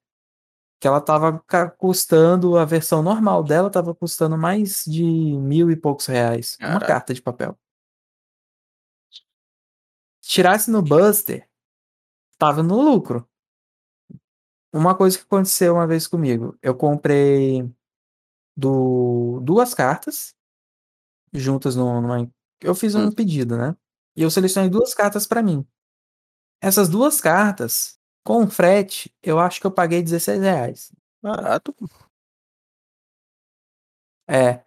Speaker 1: que ela tava custando, a versão normal dela tava custando mais de mil e poucos reais. Uma carta de papel. Tirasse no Buster, tava no lucro. Uma coisa que aconteceu uma vez comigo, eu comprei do, duas cartas juntas numa. Eu fiz um hum. pedido, né? E eu selecionei duas cartas para mim. Essas duas cartas com frete, eu acho que eu paguei 16 reais.
Speaker 2: Barato.
Speaker 1: É.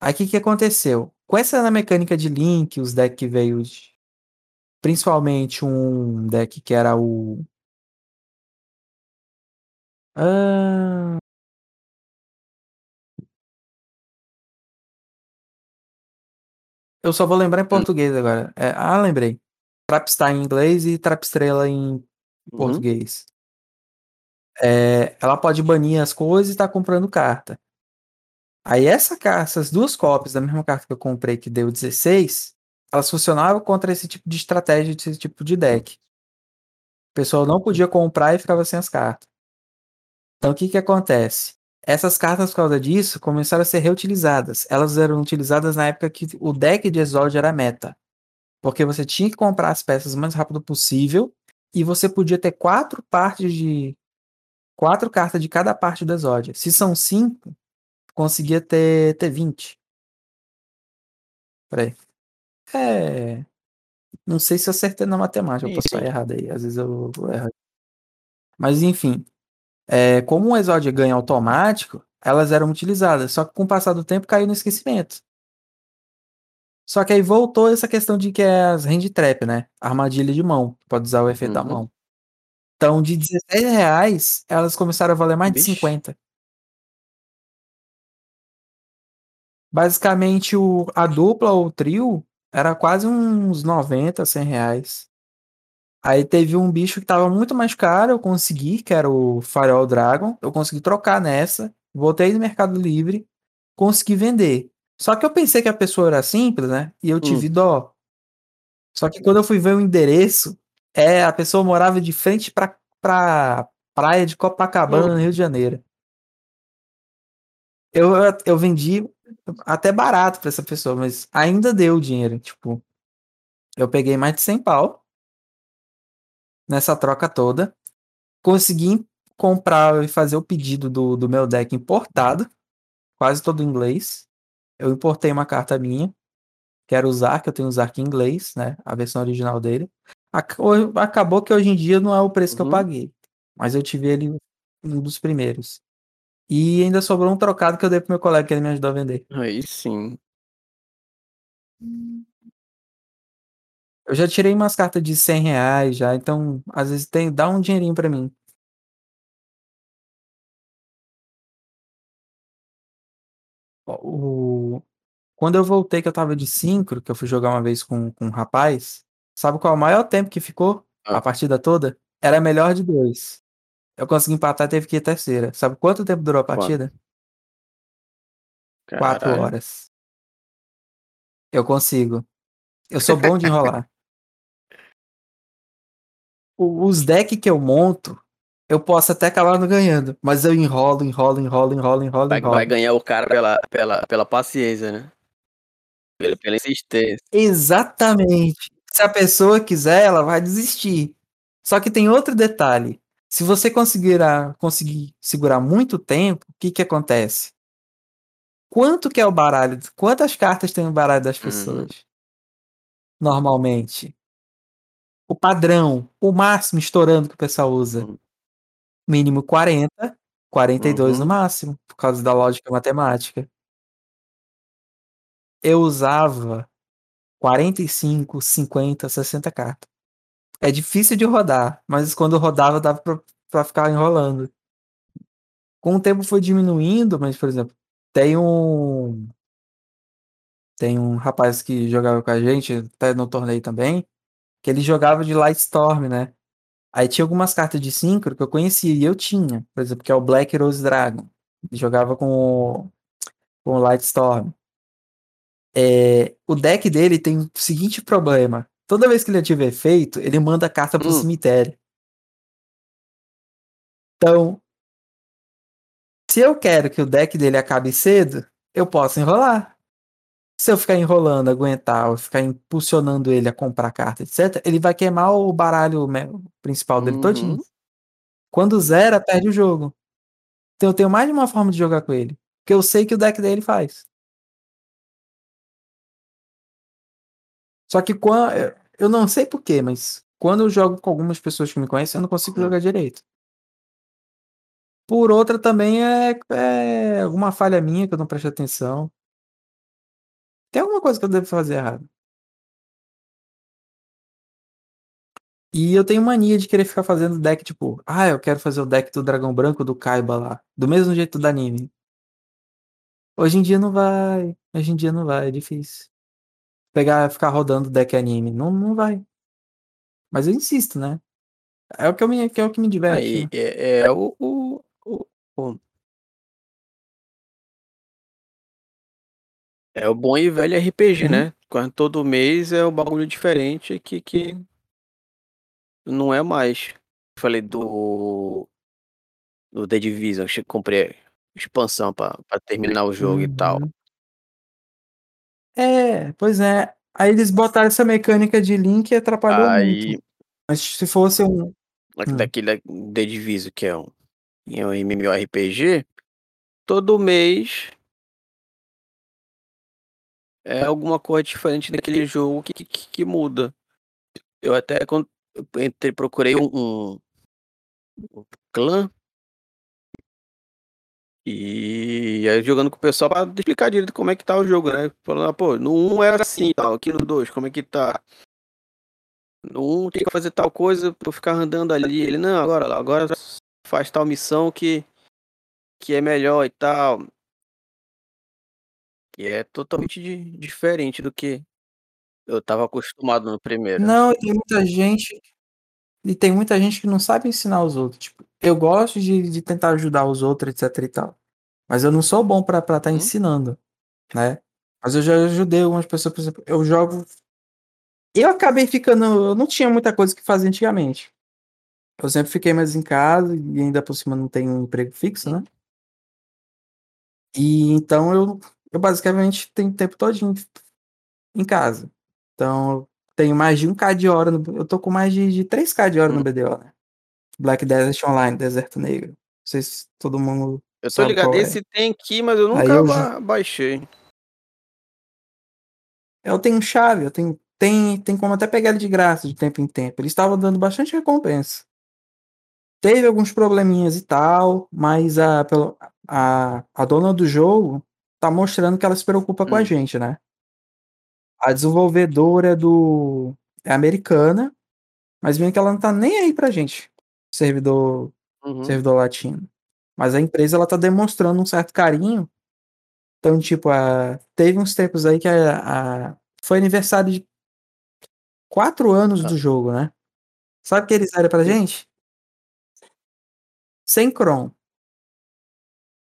Speaker 1: Aí o que, que aconteceu? Com essa mecânica de link, os decks que veio. De... Principalmente um deck que era o. Ah... Eu só vou lembrar em hum. português agora. É, ah, lembrei. Trapstar em inglês e Trapstrela em uhum. português. É, ela pode banir as coisas e estar tá comprando carta. Aí essa essas duas cópias da mesma carta que eu comprei, que deu 16, elas funcionavam contra esse tipo de estratégia, esse tipo de deck. O pessoal não podia comprar e ficava sem as cartas. Então o que que acontece? Essas cartas, por causa disso, começaram a ser reutilizadas. Elas eram utilizadas na época que o deck de Exódio era meta. Porque você tinha que comprar as peças o mais rápido possível e você podia ter quatro partes de. quatro cartas de cada parte do Exódia. Se são cinco, conseguia ter, ter 20. Peraí. É. Não sei se eu acertei na matemática, eu posso estar errado aí. Às vezes eu erro. Mas enfim. É, como o Exódia ganha automático, elas eram utilizadas. Só que com o passar do tempo caiu no esquecimento. Só que aí voltou essa questão de que é as hand trap, né? Armadilha de mão. Pode usar o efeito uhum. da mão. Então, de 16 reais, elas começaram a valer mais Bicho. de 50. Basicamente, o, a dupla ou o trio era quase uns 90, 100 reais. Aí teve um bicho que tava muito mais caro, eu consegui, que era o Farol Dragon. Eu consegui trocar nessa, voltei no Mercado Livre, consegui vender. Só que eu pensei que a pessoa era simples, né? E eu tive hum. dó. Só que quando eu fui ver o endereço, é, a pessoa morava de frente pra, pra praia de Copacabana, hum. no Rio de Janeiro. Eu, eu vendi até barato pra essa pessoa, mas ainda deu dinheiro. Tipo, eu peguei mais de 100 pau nessa troca toda. Consegui comprar e fazer o pedido do, do meu deck importado, quase todo em inglês eu importei uma carta minha, que era o Zark, eu tenho o Zark em inglês, né? A versão original dele. Acabou que hoje em dia não é o preço uhum. que eu uhum. paguei. Mas eu tive ele um dos primeiros. E ainda sobrou um trocado que eu dei pro meu colega que ele me ajudou a vender.
Speaker 2: Aí sim.
Speaker 1: Eu já tirei umas cartas de 100 reais já, então às vezes tem, dá um dinheirinho para mim. O... Quando eu voltei, que eu tava de 5, que eu fui jogar uma vez com, com um rapaz, sabe qual é o maior tempo que ficou ah. a partida toda? Era melhor de dois. Eu consegui empatar, teve que ir terceira. Sabe quanto tempo durou a partida? Quatro horas. Eu consigo. Eu sou bom de enrolar. Os decks que eu monto, eu posso até acabar não ganhando, mas eu enrolo, enrolo, enrolo, enrolo, enrolo,
Speaker 2: vai,
Speaker 1: enrolo.
Speaker 2: Vai ganhar o cara pela, pela, pela paciência, né? Pela, pela insistência.
Speaker 1: Exatamente. Se a pessoa quiser, ela vai desistir. Só que tem outro detalhe. Se você conseguir, conseguir segurar muito tempo, o que que acontece? Quanto que é o baralho? Quantas cartas tem o baralho das uhum. pessoas? Uhum. Normalmente. O padrão, o máximo estourando que o pessoal usa. Uhum mínimo 40, 42 uhum. no máximo, por causa da lógica matemática. Eu usava 45, 50, 60 cartas. É difícil de rodar, mas quando rodava dava pra ficar enrolando. Com o tempo foi diminuindo, mas, por exemplo, tem um. Tem um rapaz que jogava com a gente, até no torneio também, que ele jogava de Lightstorm, né? Aí tinha algumas cartas de Synchro que eu conhecia e eu tinha. Por exemplo, que é o Black Rose Dragon. Ele jogava com o, com o Lightstorm. É, o deck dele tem o seguinte problema. Toda vez que ele ativa efeito, ele manda a carta pro hum. cemitério. Então, Se eu quero que o deck dele acabe cedo, eu posso enrolar. Se eu ficar enrolando, aguentar, ou ficar impulsionando ele a comprar carta, etc., ele vai queimar o baralho principal dele
Speaker 2: uhum.
Speaker 1: todinho. Quando zera, perde o jogo. Então eu tenho mais de uma forma de jogar com ele. Porque eu sei que o deck dele faz. Só que quando. Eu não sei porquê, mas quando eu jogo com algumas pessoas que me conhecem, eu não consigo jogar direito. Por outra também é, é alguma falha minha que eu não presto atenção. Tem alguma coisa que eu devo fazer errado. E eu tenho mania de querer ficar fazendo deck, tipo, ah, eu quero fazer o deck do dragão branco do Kaiba lá. Do mesmo jeito do anime. Hoje em dia não vai. Hoje em dia não vai, é difícil. Pegar, ficar rodando deck anime. Não, não vai. Mas eu insisto, né? É o que, eu me, que é o que me diverte.
Speaker 2: Aí
Speaker 1: né?
Speaker 2: é, é o, o, o, o, É o bom e velho RPG,
Speaker 1: Uhum.
Speaker 2: né? Quando todo mês é um bagulho diferente que, que não é mais. Falei do. Do The Division, comprei expansão pra terminar o jogo e tal.
Speaker 1: É, pois é. Aí eles botaram essa mecânica de link e atrapalhou
Speaker 2: Aí,
Speaker 1: muito. Mas se fosse um. Hum.
Speaker 2: daquele The Division, que é um, é um MMORPG, todo mês é alguma coisa diferente daquele jogo que, que, que muda. Eu até eu entrei, procurei um, um, um clã e aí jogando com o pessoal pra explicar direito como é que tá o jogo, né? Falando, ah, pô, no 1 era assim tal, aqui no 2, como é que tá? No 1 tem que fazer tal coisa pra eu ficar andando ali. Ele, não, agora, agora faz tal missão que, que é melhor e tal. Que é totalmente de, diferente do que eu tava acostumado no primeiro.
Speaker 1: Não, e tem muita gente. E tem muita gente que não sabe ensinar os outros. Tipo, eu gosto de, de tentar ajudar os outros, etc e tal. Mas eu não sou bom pra estar tá
Speaker 2: Hum.
Speaker 1: ensinando, né? Mas eu já ajudei algumas pessoas, por exemplo, eu jogo. Eu acabei ficando. Eu não tinha muita coisa que fazer antigamente. Eu sempre fiquei mais em casa e ainda por cima não tenho um emprego fixo, né? E então eu, eu basicamente tenho tempo todinho em casa. Então eu tenho mais de 1k de hora. No, eu tô com mais de, de 3k de hora
Speaker 2: Hum.
Speaker 1: no BDO, né? Black Desert Online, Deserto Negro. Não sei se todo mundo.
Speaker 2: Eu tô ligado,
Speaker 1: é.
Speaker 2: esse tem aqui, mas eu nunca
Speaker 1: eu
Speaker 2: ba- baixei.
Speaker 1: Eu tenho chave, eu tenho. Tem, tem como até pegar ele de graça de tempo em tempo. Eles estavam dando bastante recompensa. Teve alguns probleminhas e tal, mas a, a, a dona do jogo tá mostrando que ela se preocupa com a
Speaker 2: Hum.
Speaker 1: gente, né? A desenvolvedora do. é americana, mas meio que ela não tá nem aí pra gente. Servidor,
Speaker 2: Uhum.
Speaker 1: servidor latino. Mas a empresa ela tá demonstrando um certo carinho. Então, tipo, a, teve uns tempos aí que a, a- foi aniversário de quatro anos
Speaker 2: Ah.
Speaker 1: do jogo, né? Sabe o que eles deram pra gente? Sem Chrome.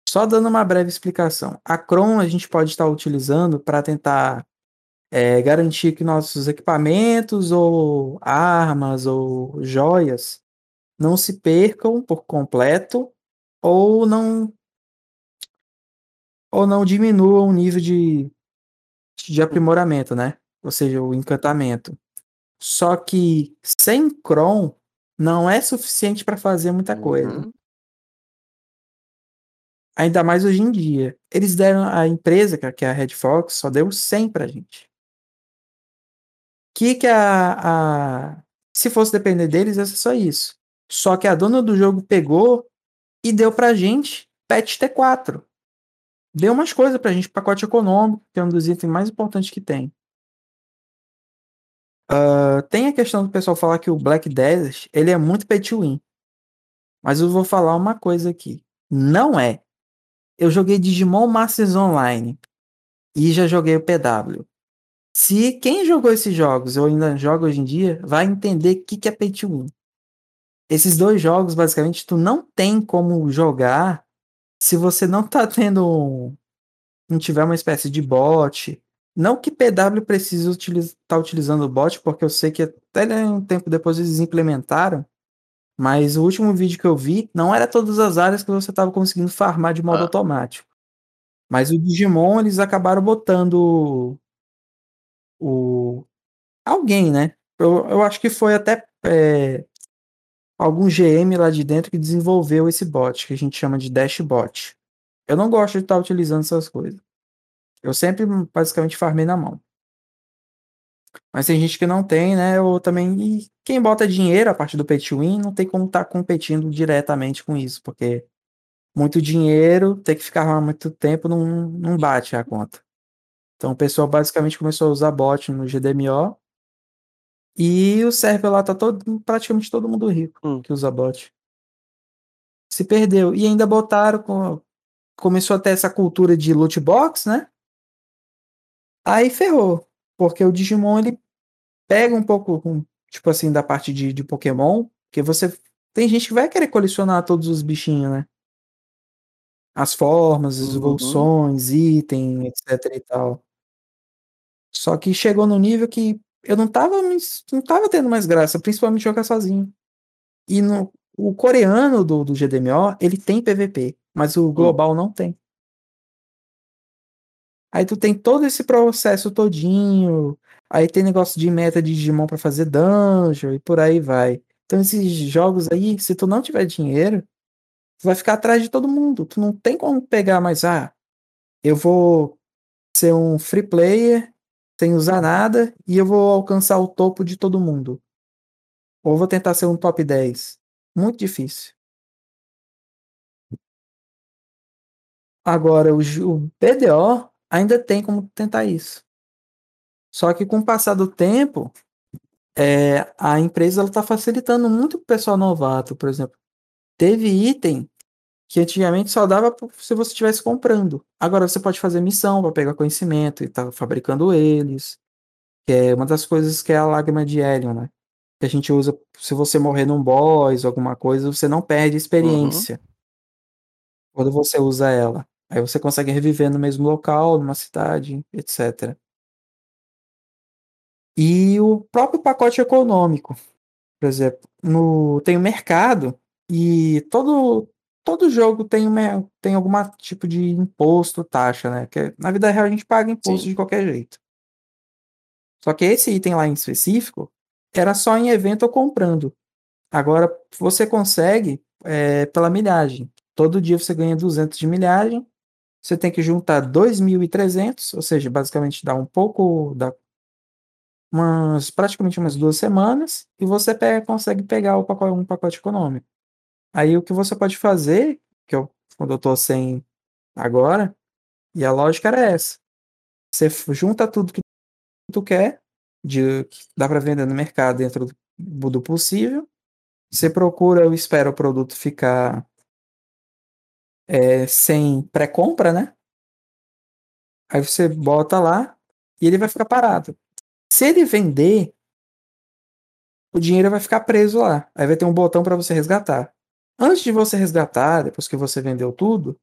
Speaker 1: Só dando uma breve explicação. A Chrome a gente pode estar utilizando para tentar é, garantir que nossos equipamentos ou armas ou joias não se percam por completo ou não ou não diminuam o nível de, de aprimoramento, né? Ou seja, o encantamento. Só que sem Chrome não é suficiente para fazer muita coisa.
Speaker 2: Uhum.
Speaker 1: Ainda mais hoje em dia. Eles deram a empresa, que é- que é a Red Fox, só deu 100 pra gente. Que que a, a se fosse depender deles, ia ser só isso. Só que a dona do jogo pegou e deu pra gente patch T4. Deu umas coisas pra gente, pacote econômico, que é um dos itens mais importantes que tem. Ah, tem a questão do pessoal falar que o Black Desert, ele é muito pay to win. Mas eu vou falar uma coisa aqui. Não é. Eu joguei Digimon Masters Online e já joguei o PW. Se quem jogou esses jogos ou ainda joga hoje em dia, vai entender o que, que é pay to win. Esses dois jogos, basicamente, tu não tem como jogar se você não tá tendo um, não tiver uma espécie de bot. Não que PW precise estar utilizando o bot, porque eu sei que até um tempo depois eles implementaram, Mas o último vídeo que eu vi, não era todas as áreas que você estava conseguindo farmar de modo
Speaker 2: Ah.
Speaker 1: automático. Mas o Digimon, eles acabaram botando o alguém, né? Eu, eu acho que foi até é, algum GM lá de dentro que desenvolveu esse bot, que a gente chama de Dashbot. Eu não gosto de estar utilizando essas coisas. Eu sempre basicamente farmei na mão. Mas tem gente que não tem, né? Ou também. Quem bota dinheiro a partir do pay to win não tem como estar competindo diretamente com isso, porque muito dinheiro, ter que ficar muito tempo não, não bate a conta. Então o pessoal basicamente começou a usar bot no GDMO. E o server lá tá todo, praticamente todo mundo rico
Speaker 2: Hum.
Speaker 1: que usa bot. Se perdeu. E ainda botaram. Com, começou a ter essa cultura de loot box, né? Aí ferrou. Porque o Digimon ele pega um pouco, tipo assim, da parte de, de Pokémon. Que você. Tem gente que vai querer colecionar todos os bichinhos, né? As formas, as
Speaker 2: Uhum.
Speaker 1: evoluções, itens, etc e tal. Só que chegou no nível que eu não tava, não tava tendo mais graça, principalmente jogar sozinho. E no, o coreano do, do GDMO, ele tem PVP, mas o global não tem. Aí tu tem todo esse processo todinho, aí tem negócio de meta de Digimon pra fazer dungeon e por aí vai. Então esses jogos aí, se tu não tiver dinheiro, tu vai ficar atrás de todo mundo. Tu não tem como pegar mais, ah, eu vou ser um free player sem usar nada e eu vou alcançar o topo de todo mundo. Ou vou tentar ser um top 10. Muito difícil. Agora, o, o BDO ainda tem como tentar isso. Só que com o passar do tempo, é, a empresa está facilitando muito o pessoal novato, por exemplo. Teve item que antigamente só dava se você estivesse comprando. Agora você pode fazer missão para pegar conhecimento e tá fabricando eles. Que é uma das coisas que é a lágrima de Helion, né? Que a gente usa se você morrer num boss ou alguma coisa, você não perde experiência quando você usa ela. Aí você consegue reviver no mesmo local, numa cidade, etc. E o próprio pacote econômico, por exemplo, no, tem o mercado e todo, todo jogo tem, uma, tem algum tipo de imposto, taxa, né? Que na vida real a gente paga imposto
Speaker 2: Sim.
Speaker 1: de qualquer jeito. Só que esse item lá em específico era só em evento ou comprando. Agora você consegue é, pela milhagem. Todo dia você ganha 200 de milhagem. Você tem que juntar 2.300, ou seja, basicamente dá um pouco, dá umas, praticamente umas duas semanas, e você pega- consegue pegar o pacote, um pacote econômico. Aí o que você pode fazer, que eu, quando eu tô sem agora, e a lógica era essa. Você junta tudo que tu quer, de, que dá para vender no mercado dentro do, do possível. Você procura, eu espero o produto ficar é, sem pré-compra, né? Aí você bota lá e ele vai ficar parado. Se ele vender, o dinheiro vai ficar preso lá. Aí vai ter um botão para você resgatar. Antes de você resgatar, depois que você vendeu tudo,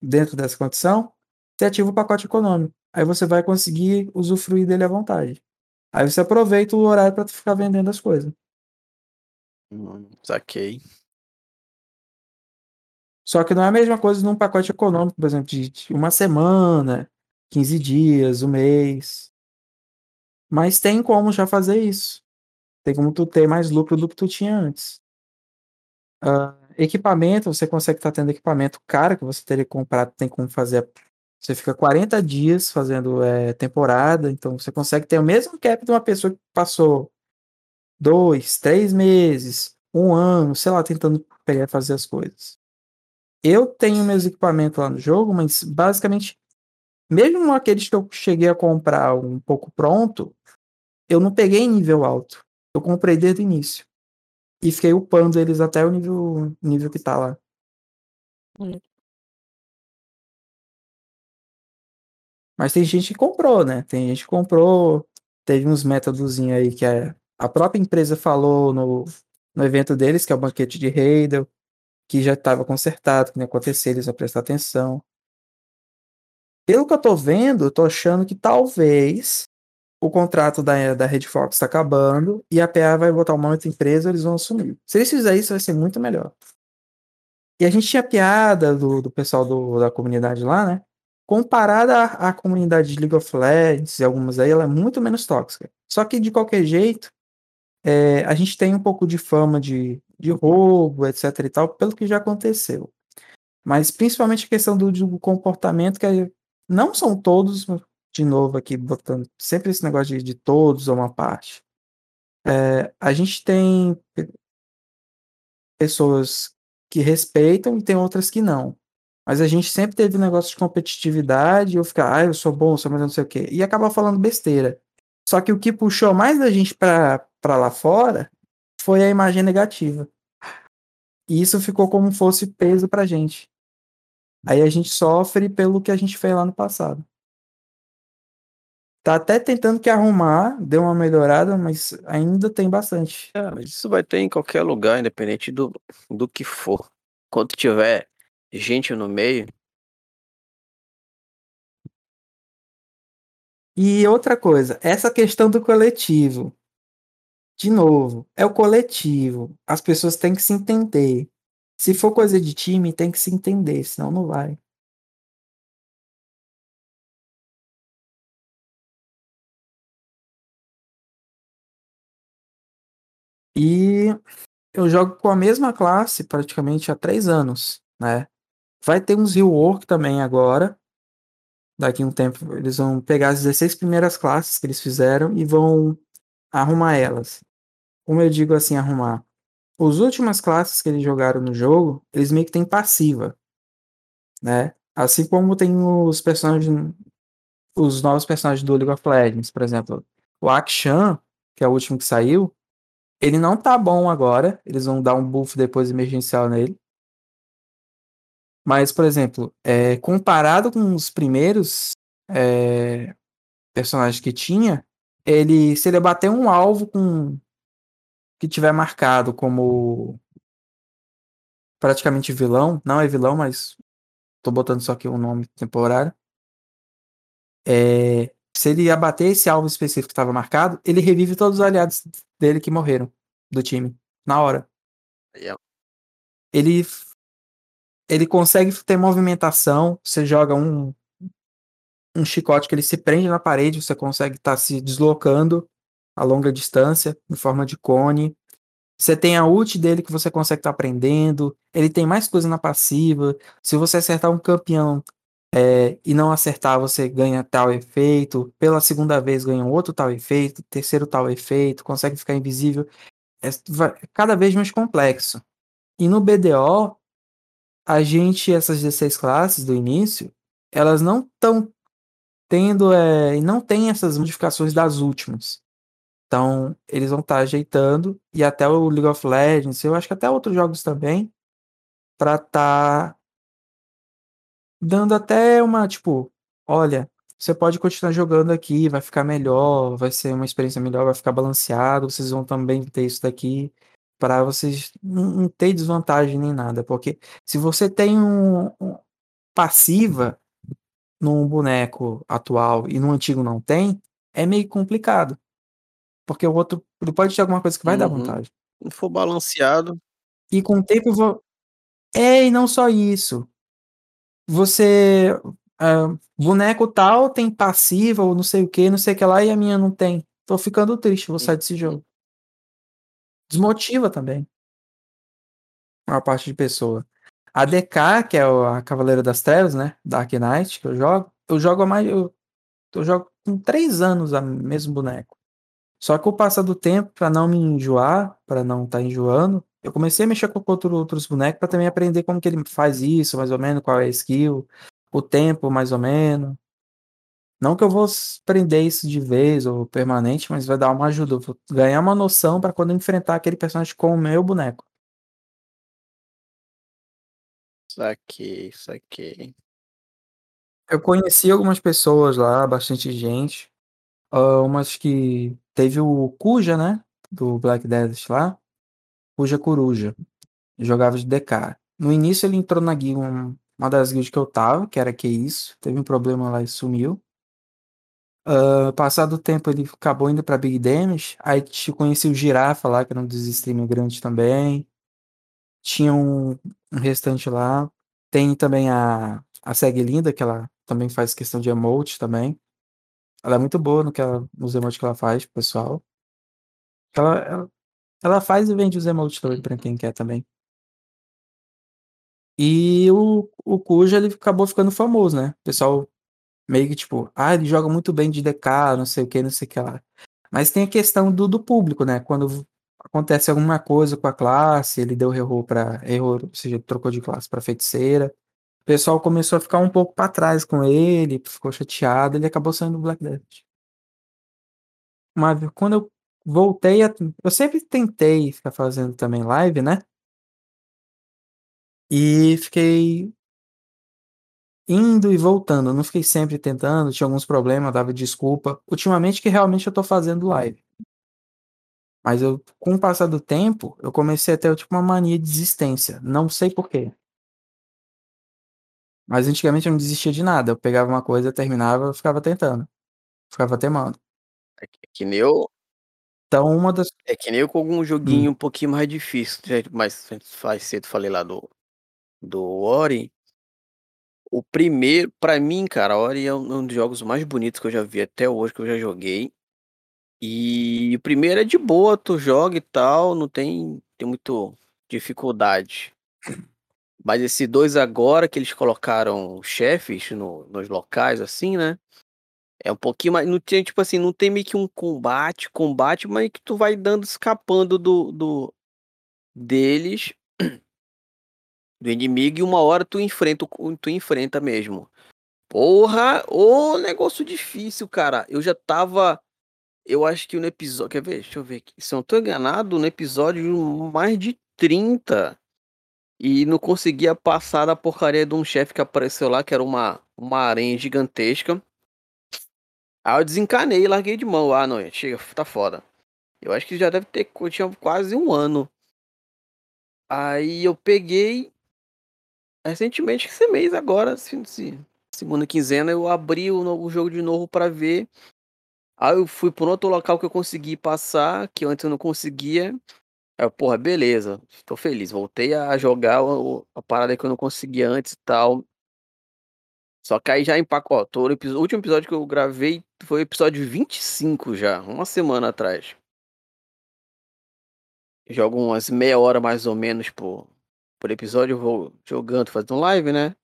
Speaker 1: dentro dessa condição, você ativa o pacote econômico. Aí você vai conseguir usufruir dele à vontade. Aí você aproveita o horário para ficar vendendo as coisas.
Speaker 2: Hum, saquei.
Speaker 1: Só que não é a mesma coisa num pacote econômico, por exemplo, de, uma semana, 15 dias, um mês. Mas tem como já fazer isso. Tem como tu ter mais lucro do que tu tinha antes. Ah, equipamento, você consegue estar tendo equipamento caro que você teria que comprar, tem como fazer. Você fica 40 dias fazendo é, temporada, então você consegue ter o mesmo cap de uma pessoa que passou dois, três meses, um ano, sei lá, tentando pegar fazer as coisas. Eu tenho meus equipamentos lá no jogo, mas basicamente, mesmo aqueles que eu cheguei a comprar um pouco pronto, eu não peguei em nível alto. Eu comprei desde o início. E fiquei upando eles até o nível, nível que tá lá.
Speaker 2: Hum.
Speaker 1: Mas tem gente que comprou, né? Tem gente que comprou. Teve uns métodos aí que a, a própria empresa falou no, no evento deles, que é o banquete de Heidel, que já estava consertado, que não ia acontecer, eles iam prestar atenção. Pelo que eu tô vendo, eu tô achando que talvez o contrato da, da Red Fox está acabando e a PA vai botar uma outra empresa, eles vão assumir. Se eles fizerem isso, vai ser muito melhor. E a gente tinha piada do, do pessoal do, da comunidade lá, né? Comparada à, à, comunidade de League of Legends e algumas aí, ela é muito menos tóxica. Só que de qualquer jeito, é, a gente tem um pouco de fama de, de roubo, etc e tal, pelo que já aconteceu. Mas principalmente a questão do, do comportamento, que é, não são todos, de novo aqui, botando sempre esse negócio de, de todos ou uma parte. É, a gente tem pessoas que respeitam e tem outras que não. Mas a gente sempre teve um negócio de competitividade, eu ficar, ah, eu sou bom, sou mais não sei o quê. E acaba falando besteira. Só que o que puxou mais da gente para lá fora foi a imagem negativa. E isso ficou como fosse peso pra gente. Aí a gente sofre pelo que a gente fez lá no passado. Tá até tentando que arrumar, deu uma melhorada, mas ainda tem bastante.
Speaker 2: É, mas isso vai ter em qualquer lugar, independente do, do que for. Quando tiver gente no meio.
Speaker 1: E outra coisa, essa questão do coletivo. De novo, é o coletivo. As pessoas têm que se entender. Se for coisa de time, tem que se entender, senão não vai. E eu jogo com a mesma classe praticamente há três anos, né? Vai ter uns rework também agora. Daqui um tempo eles vão pegar as 16 primeiras classes que eles fizeram e vão arrumar elas. Como eu digo assim, arrumar. As últimas classes que eles jogaram no jogo, eles meio que têm passiva, né? Assim como tem os personagens, os novos personagens do League of Legends, por exemplo, o Akshan, que é o último que saiu, ele não tá bom agora. Eles vão dar um buff depois emergencial nele. Mas, por exemplo, é, comparado com os primeiros é, personagens que tinha, ele se ele bater um alvo com que tiver marcado como praticamente vilão, não é vilão, mas tô botando só aqui um nome temporário. É, se ele abater esse alvo específico que estava marcado, ele revive todos os aliados dele que morreram do time na hora.
Speaker 2: Yeah.
Speaker 1: Ele ele consegue ter movimentação, você joga um um chicote que ele se prende na parede, você consegue estar tá se deslocando a longa distância em forma de cone. Você tem a ult dele que você consegue estar tá aprendendo. Ele tem mais coisa na passiva. Se você acertar um campeão é, e não acertar, você ganha tal efeito. Pela segunda vez ganha outro tal efeito, terceiro tal efeito, consegue ficar invisível. É, vai, cada vez mais complexo. E no BDO, a gente, essas 16 classes do início, elas não estão tendo, é, não tem essas modificações das últimas. Então, eles vão estar tá ajeitando, e até o League of Legends, eu acho que até outros jogos também, para estar tá dando até uma, tipo, olha, você pode continuar jogando aqui, vai ficar melhor, vai ser uma experiência melhor, vai ficar balanceado, vocês vão também ter isso daqui para vocês não, ter desvantagem nem nada, porque se você tem um, um passiva num boneco atual e no antigo não tem, é meio complicado. Porque o outro pode ter alguma coisa que vai uhum. dar vantagem.
Speaker 2: Se for balanceado.
Speaker 1: E com o tempo eu vou. É, e não só isso você. Uh, boneco tal tem passiva ou não sei o que, não sei o que lá, e a minha não tem. Tô ficando triste, vou sair desse jogo. Desmotiva também. Uma parte de pessoa. A DK, que é a Cavaleira das Trevas, né? Dark Knight, que eu jogo, eu jogo mais. Eu, eu jogo com três anos a mesmo boneco. Só que o passar do tempo, para não me enjoar, para não estar tá enjoando, eu comecei a mexer com outro, outros bonecos para também aprender como que ele faz isso, mais ou menos, qual é a skill, o tempo, mais ou menos. Não que eu vou aprender isso de vez ou permanente, mas vai dar uma ajuda. Eu vou ganhar uma noção para quando enfrentar aquele personagem com o meu boneco.
Speaker 2: Saquei, saquei.
Speaker 1: Eu conheci algumas pessoas lá, bastante gente. Uh, umas que teve o Kuja, né? Do Black Desert lá. Cuja Coruja. Jogava de DK. No início ele entrou na guilda, uma das guildas que eu tava, que era que isso. Teve um problema lá e sumiu. Uh, passado o tempo, ele acabou indo pra Big Damage. Aí te conheci o Girafa lá, que era um dos streamers grandes também. Tinha um, um restante lá. Tem também a, a Seg Linda, que ela também faz questão de emote também. Ela é muito boa no que ela, nos emotes que ela faz pessoal. Ela, ela, ela faz e vende os emotes também pra quem quer também. E o, o Cuja, ele acabou ficando famoso, né? O pessoal meio que tipo, ah, ele joga muito bem de DK, não sei o que, não sei o que lá. Mas tem a questão do, do público, né? Quando acontece alguma coisa com a classe, ele deu reroll para erro, ou seja, trocou de classe para feiticeira. O pessoal começou a ficar um pouco para trás com ele, ficou chateado, ele acabou saindo do Black Death. Mas quando eu voltei a, eu sempre tentei ficar fazendo também live, né? E fiquei indo e voltando, não fiquei sempre tentando, tinha alguns problemas, dava desculpa. Ultimamente que realmente eu tô fazendo live. Mas eu, com o passar do tempo, eu comecei a ter tipo uma mania de desistência. Não sei porquê. Mas antigamente eu não desistia de nada. Eu pegava uma coisa, terminava, eu ficava tentando. Ficava temando.
Speaker 2: É que, que nem eu.
Speaker 1: Então, uma das.
Speaker 2: É que nem eu com algum joguinho hum. um pouquinho mais difícil. Mas faz cedo falei lá do do Ori, o primeiro, para mim, cara, Ori é um dos jogos mais bonitos que eu já vi até hoje, que eu já joguei. E o primeiro é de boa, tu joga e tal, não tem, tem muito dificuldade. Mas esse dois agora que eles colocaram chefes no, nos locais, assim, né? É um pouquinho mais. Não tem, tipo assim, não tem meio que um combate, combate, mas que tu vai dando, escapando do, do deles do inimigo e uma hora tu enfrenta, tu enfrenta mesmo. Porra, ô negócio difícil, cara. Eu já tava. Eu acho que no episódio. Quer ver? Deixa eu ver aqui. Se eu não tô enganado, no episódio mais de 30. E não conseguia passar da porcaria de um chefe que apareceu lá, que era uma, uma aranha gigantesca. Aí eu desencanei e larguei de mão. Ah, não, chega, tá foda. Eu acho que já deve ter. Eu tinha quase um ano. Aí eu peguei recentemente, esse mês agora, segunda quinzena, eu abri o, jogo de novo para ver. Aí eu fui por outro local que eu consegui passar, que antes eu não conseguia. Aí, porra, beleza, tô feliz. Voltei a jogar o, a parada que eu não conseguia antes e tal. Só que aí já empacotou. O último episódio que eu gravei foi o episódio 25 já, uma semana atrás. Jogo umas meia hora mais ou menos por, por episódio, eu vou jogando, fazendo live, né?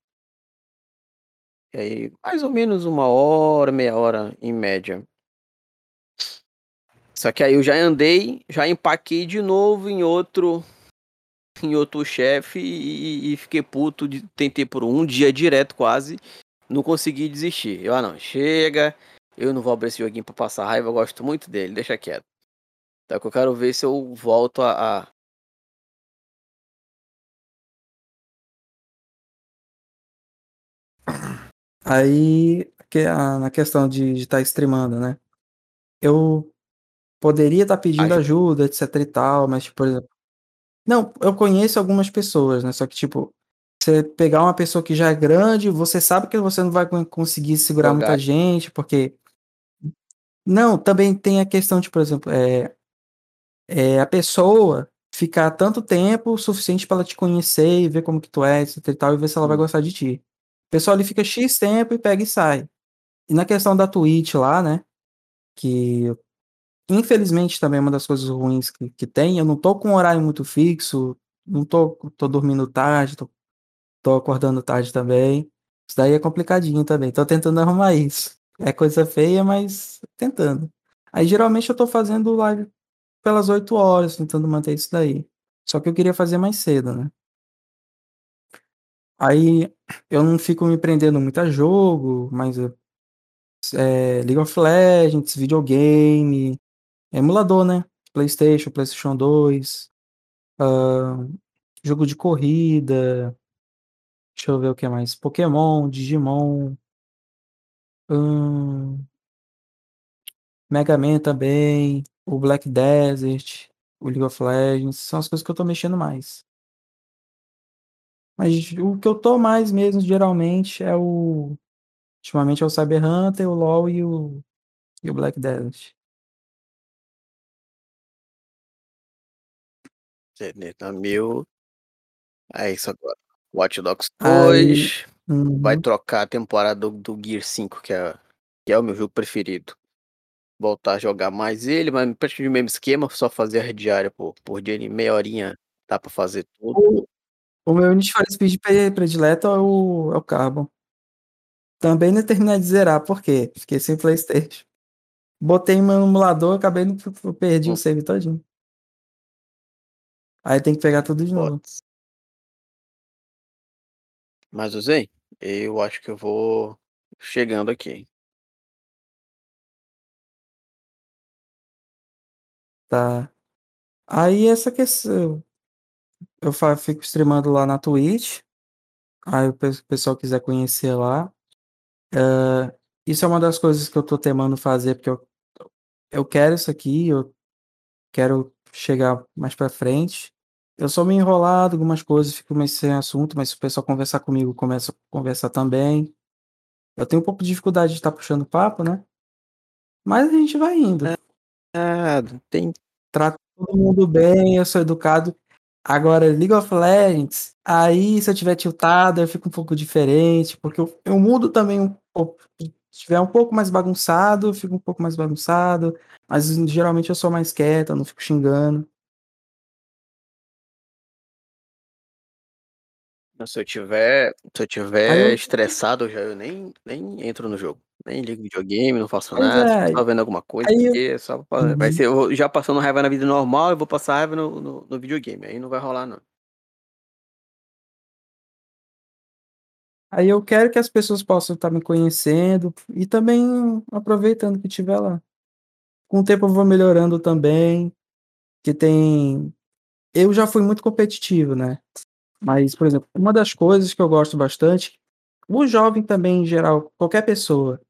Speaker 2: E aí, mais ou menos uma hora, meia hora em média. Só que aí eu já andei, já empaquei de novo em outro em outro chefe e, e, fiquei puto, de, tentei por um dia direto quase, não consegui desistir. Eu, ah não, chega, eu não vou abrir esse joguinho pra passar raiva, eu gosto muito dele, deixa quieto. Então eu quero ver se eu volto a, a,
Speaker 1: Aí, que, a, na questão de estar tá streamando, né? Eu poderia estar tá pedindo ajuda, etc e tal, mas, tipo, por exemplo. Não, eu conheço algumas pessoas, né? Só que, tipo, você pegar uma pessoa que já é grande, você sabe que você não vai conseguir segurar Jogar. muita gente, porque. Não, também tem a questão de, por exemplo, é, é a pessoa ficar tanto tempo suficiente para ela te conhecer e ver como que tu é, etc e tal, e ver se ela vai gostar de ti. O pessoal ali fica X tempo e pega e sai. E na questão da Twitch lá, né? Que infelizmente também é uma das coisas ruins que, que tem. Eu não tô com um horário muito fixo, não tô, tô dormindo tarde, tô, tô acordando tarde também. Isso daí é complicadinho também. Tô tentando arrumar isso. É coisa feia, mas tentando. Aí geralmente eu tô fazendo live pelas 8 horas, tentando manter isso daí. Só que eu queria fazer mais cedo, né? Aí eu não fico me prendendo muito a jogo, mas é, League of Legends, videogame, emulador, né? PlayStation, PlayStation 2, uh, jogo de corrida, deixa eu ver o que mais, Pokémon, Digimon, um, Mega Man também, o Black Desert, o League of Legends, são as coisas que eu tô mexendo mais. Mas o que eu tô mais mesmo, geralmente, é o. Ultimamente é o Cyber Hunter, o LoL e o E o Black Desert.
Speaker 2: Mil. É isso agora. Watch Dogs
Speaker 1: Aí
Speaker 2: 2. Vai
Speaker 1: uhum.
Speaker 2: trocar a temporada do do Gear 5, que é que é o meu jogo preferido. Voltar a jogar mais ele, mas praticamente o mesmo esquema, só fazer a diária por por dia de meia horinha, dá pra fazer tudo.
Speaker 1: O o meu Need for Speed pre predileto é o é o Carbon. Também não terminei de zerar, por quê? Fiquei sem Playstation. Botei meu emulador, acabei no perdi o
Speaker 2: Hum.
Speaker 1: save todinho. Aí tem que pegar tudo de novo.
Speaker 2: Mas Zen, eu acho que eu vou chegando aqui.
Speaker 1: Tá. Aí essa questão eu fico streamando lá na Twitch, aí o pe pessoal quiser conhecer lá. Hã, isso é uma das coisas que eu tô temando fazer, porque eu eu quero isso aqui, eu quero chegar mais pra frente. Eu sou meio enrolado, algumas coisas, fico meio sem assunto, mas se o pessoal conversar comigo, eu começo a conversar também. Eu tenho um pouco de dificuldade de estar puxando papo, né. Mas a gente vai indo.
Speaker 2: É, ah, tem
Speaker 1: Trato todo mundo bem, eu sou educado. Agora League of Legends, aí se eu tiver tiltado, eu fico um pouco diferente, porque eu eu mudo também um pouco. Se tiver um pouco mais bagunçado, eu fico um pouco mais bagunçado, mas geralmente eu sou mais quieto, eu não fico xingando.
Speaker 2: Se eu tiver se eu tiver
Speaker 1: eu
Speaker 2: estressado, eu já eu nem nem entro no jogo. Nem ligo videogame, não faço
Speaker 1: Pois
Speaker 2: nada,
Speaker 1: é,
Speaker 2: só vendo alguma coisa
Speaker 1: eu
Speaker 2: aqui, só pra vai
Speaker 1: uhum.
Speaker 2: ser eu já passando raiva na vida normal, eu vou passar raiva no no no videogame, aí não vai rolar não.
Speaker 1: Aí eu quero que as pessoas possam estar me conhecendo e também aproveitando que estiver lá. Com o tempo eu vou melhorando também, que tem eu já fui muito competitivo, né. Mas, por exemplo, uma das coisas que eu gosto bastante, o jovem também em geral, qualquer pessoa,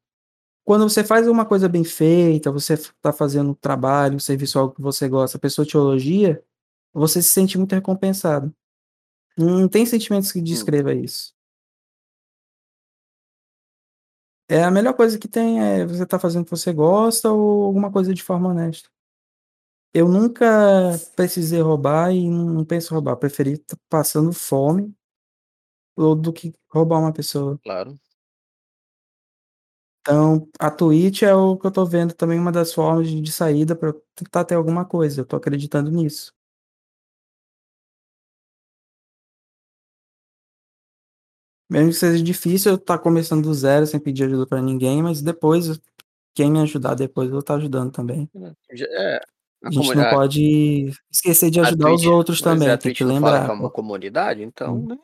Speaker 1: quando você faz uma coisa bem feita, você f tá fazendo um trabalho, um serviço, algo que você gosta, a pessoa te elogia, você se sente muito recompensado. Não tem sentimentos que
Speaker 2: Hum.
Speaker 1: descreva isso. É a melhor coisa que tem, é você tá fazendo o que você gosta ou alguma coisa de forma honesta. Eu nunca precisei roubar e não penso roubar, preferi estar passando fome do que roubar uma pessoa.
Speaker 2: Claro.
Speaker 1: Então, a Twitch é o que eu tô vendo também uma das formas de saída eu tentar ter alguma coisa, eu tô acreditando nisso. Mesmo que seja difícil eu estar começando do zero sem pedir ajuda pra ninguém, mas depois, quem me ajudar depois eu vou estar ajudando também.
Speaker 2: Já é,
Speaker 1: A
Speaker 2: a
Speaker 1: gente não pode esquecer de ajudar os
Speaker 2: Twitch
Speaker 1: outros
Speaker 2: pois é,
Speaker 1: também, tem que
Speaker 2: fala que é
Speaker 1: lembrar,
Speaker 2: uma comunidade, então,
Speaker 1: Hum.
Speaker 2: né.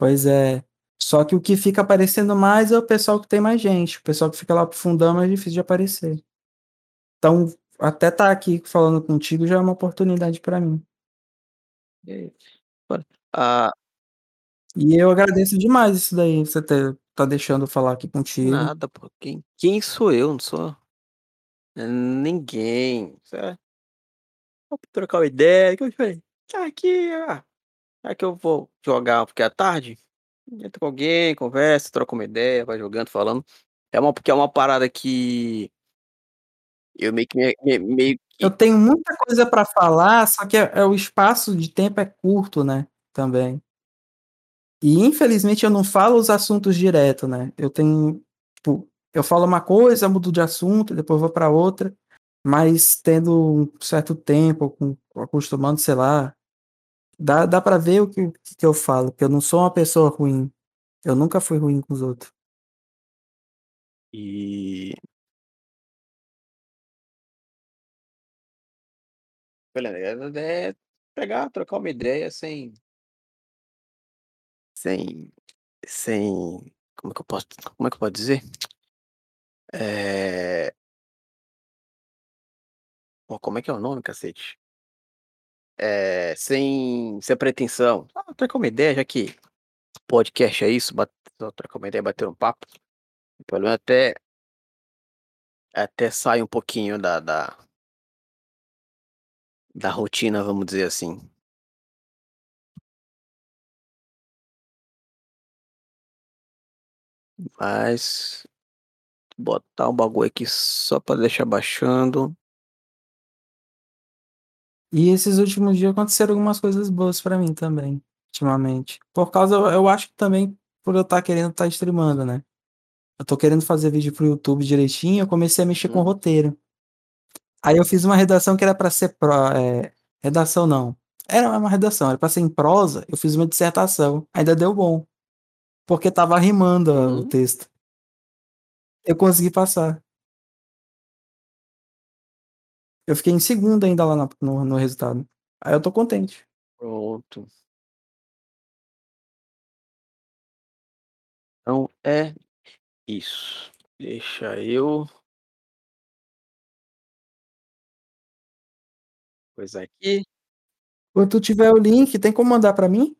Speaker 1: Pois é. Só que o que fica aparecendo mais é o pessoal que tem mais gente, o pessoal que fica lá para o fundão é mais difícil de aparecer. Então, até estar aqui falando contigo já é uma oportunidade pra mim.
Speaker 2: E ah
Speaker 1: E eu agradeço demais isso daí, você ter tá deixando eu falar aqui contigo.
Speaker 2: Nada pô, quem quem sou eu? Não sou ninguém. Vamos trocar uma ideia, que eu falei, tá aqui, ah, será que eu vou jogar porque é tarde? Entra com alguém, conversa, troca uma ideia, vai jogando, falando. É uma porque é uma parada que eu meio que me me meio
Speaker 1: Eu
Speaker 2: que
Speaker 1: tenho muita coisa pra falar, só que é é o espaço de tempo é curto, né, também. E infelizmente eu não falo os assuntos direto, né, eu tenho tipo, eu falo uma coisa, mudo de assunto, depois vou pra outra, mas tendo um certo tempo, com acostumando, sei lá, dá dá pra ver o que que eu falo, que eu não sou uma pessoa ruim, eu nunca fui ruim com os outros.
Speaker 2: E é pegar, trocar uma ideia sem sem sem como é que eu posso como é que eu posso dizer? Eh Pô, como é que é o nome, cacete? Eh, sem sem pretensão. Ah, trocar uma ideia, já que podcast é isso, ba só trocar uma ideia, bater um papo. Pelo menos até até sai um pouquinho da da da rotina, vamos dizer assim. Mas Botar o bagulho aqui só pra deixar baixando.
Speaker 1: E esses últimos dias aconteceram algumas coisas boas pra mim também, ultimamente. Por causa eu acho que também por eu estar querendo estar streamando, né. Eu tô querendo fazer vídeo para o YouTube direitinho, eu comecei a mexer com
Speaker 2: Hum.
Speaker 1: roteiro. Aí eu fiz uma redação que era pra ser pro eh, redação não, era uma redação, era pra ser em prosa, eu fiz uma dissertação, ainda deu bom. Porque estava rimando o
Speaker 2: Hum.
Speaker 1: texto. Eu consegui passar. Eu fiquei em segundo ainda lá na no no resultado. Aí eu tô contente.
Speaker 2: Pronto. Então é isso. Deixa eu coisar aqui.
Speaker 1: Quando tu tiver o link, tem como mandar pra mim?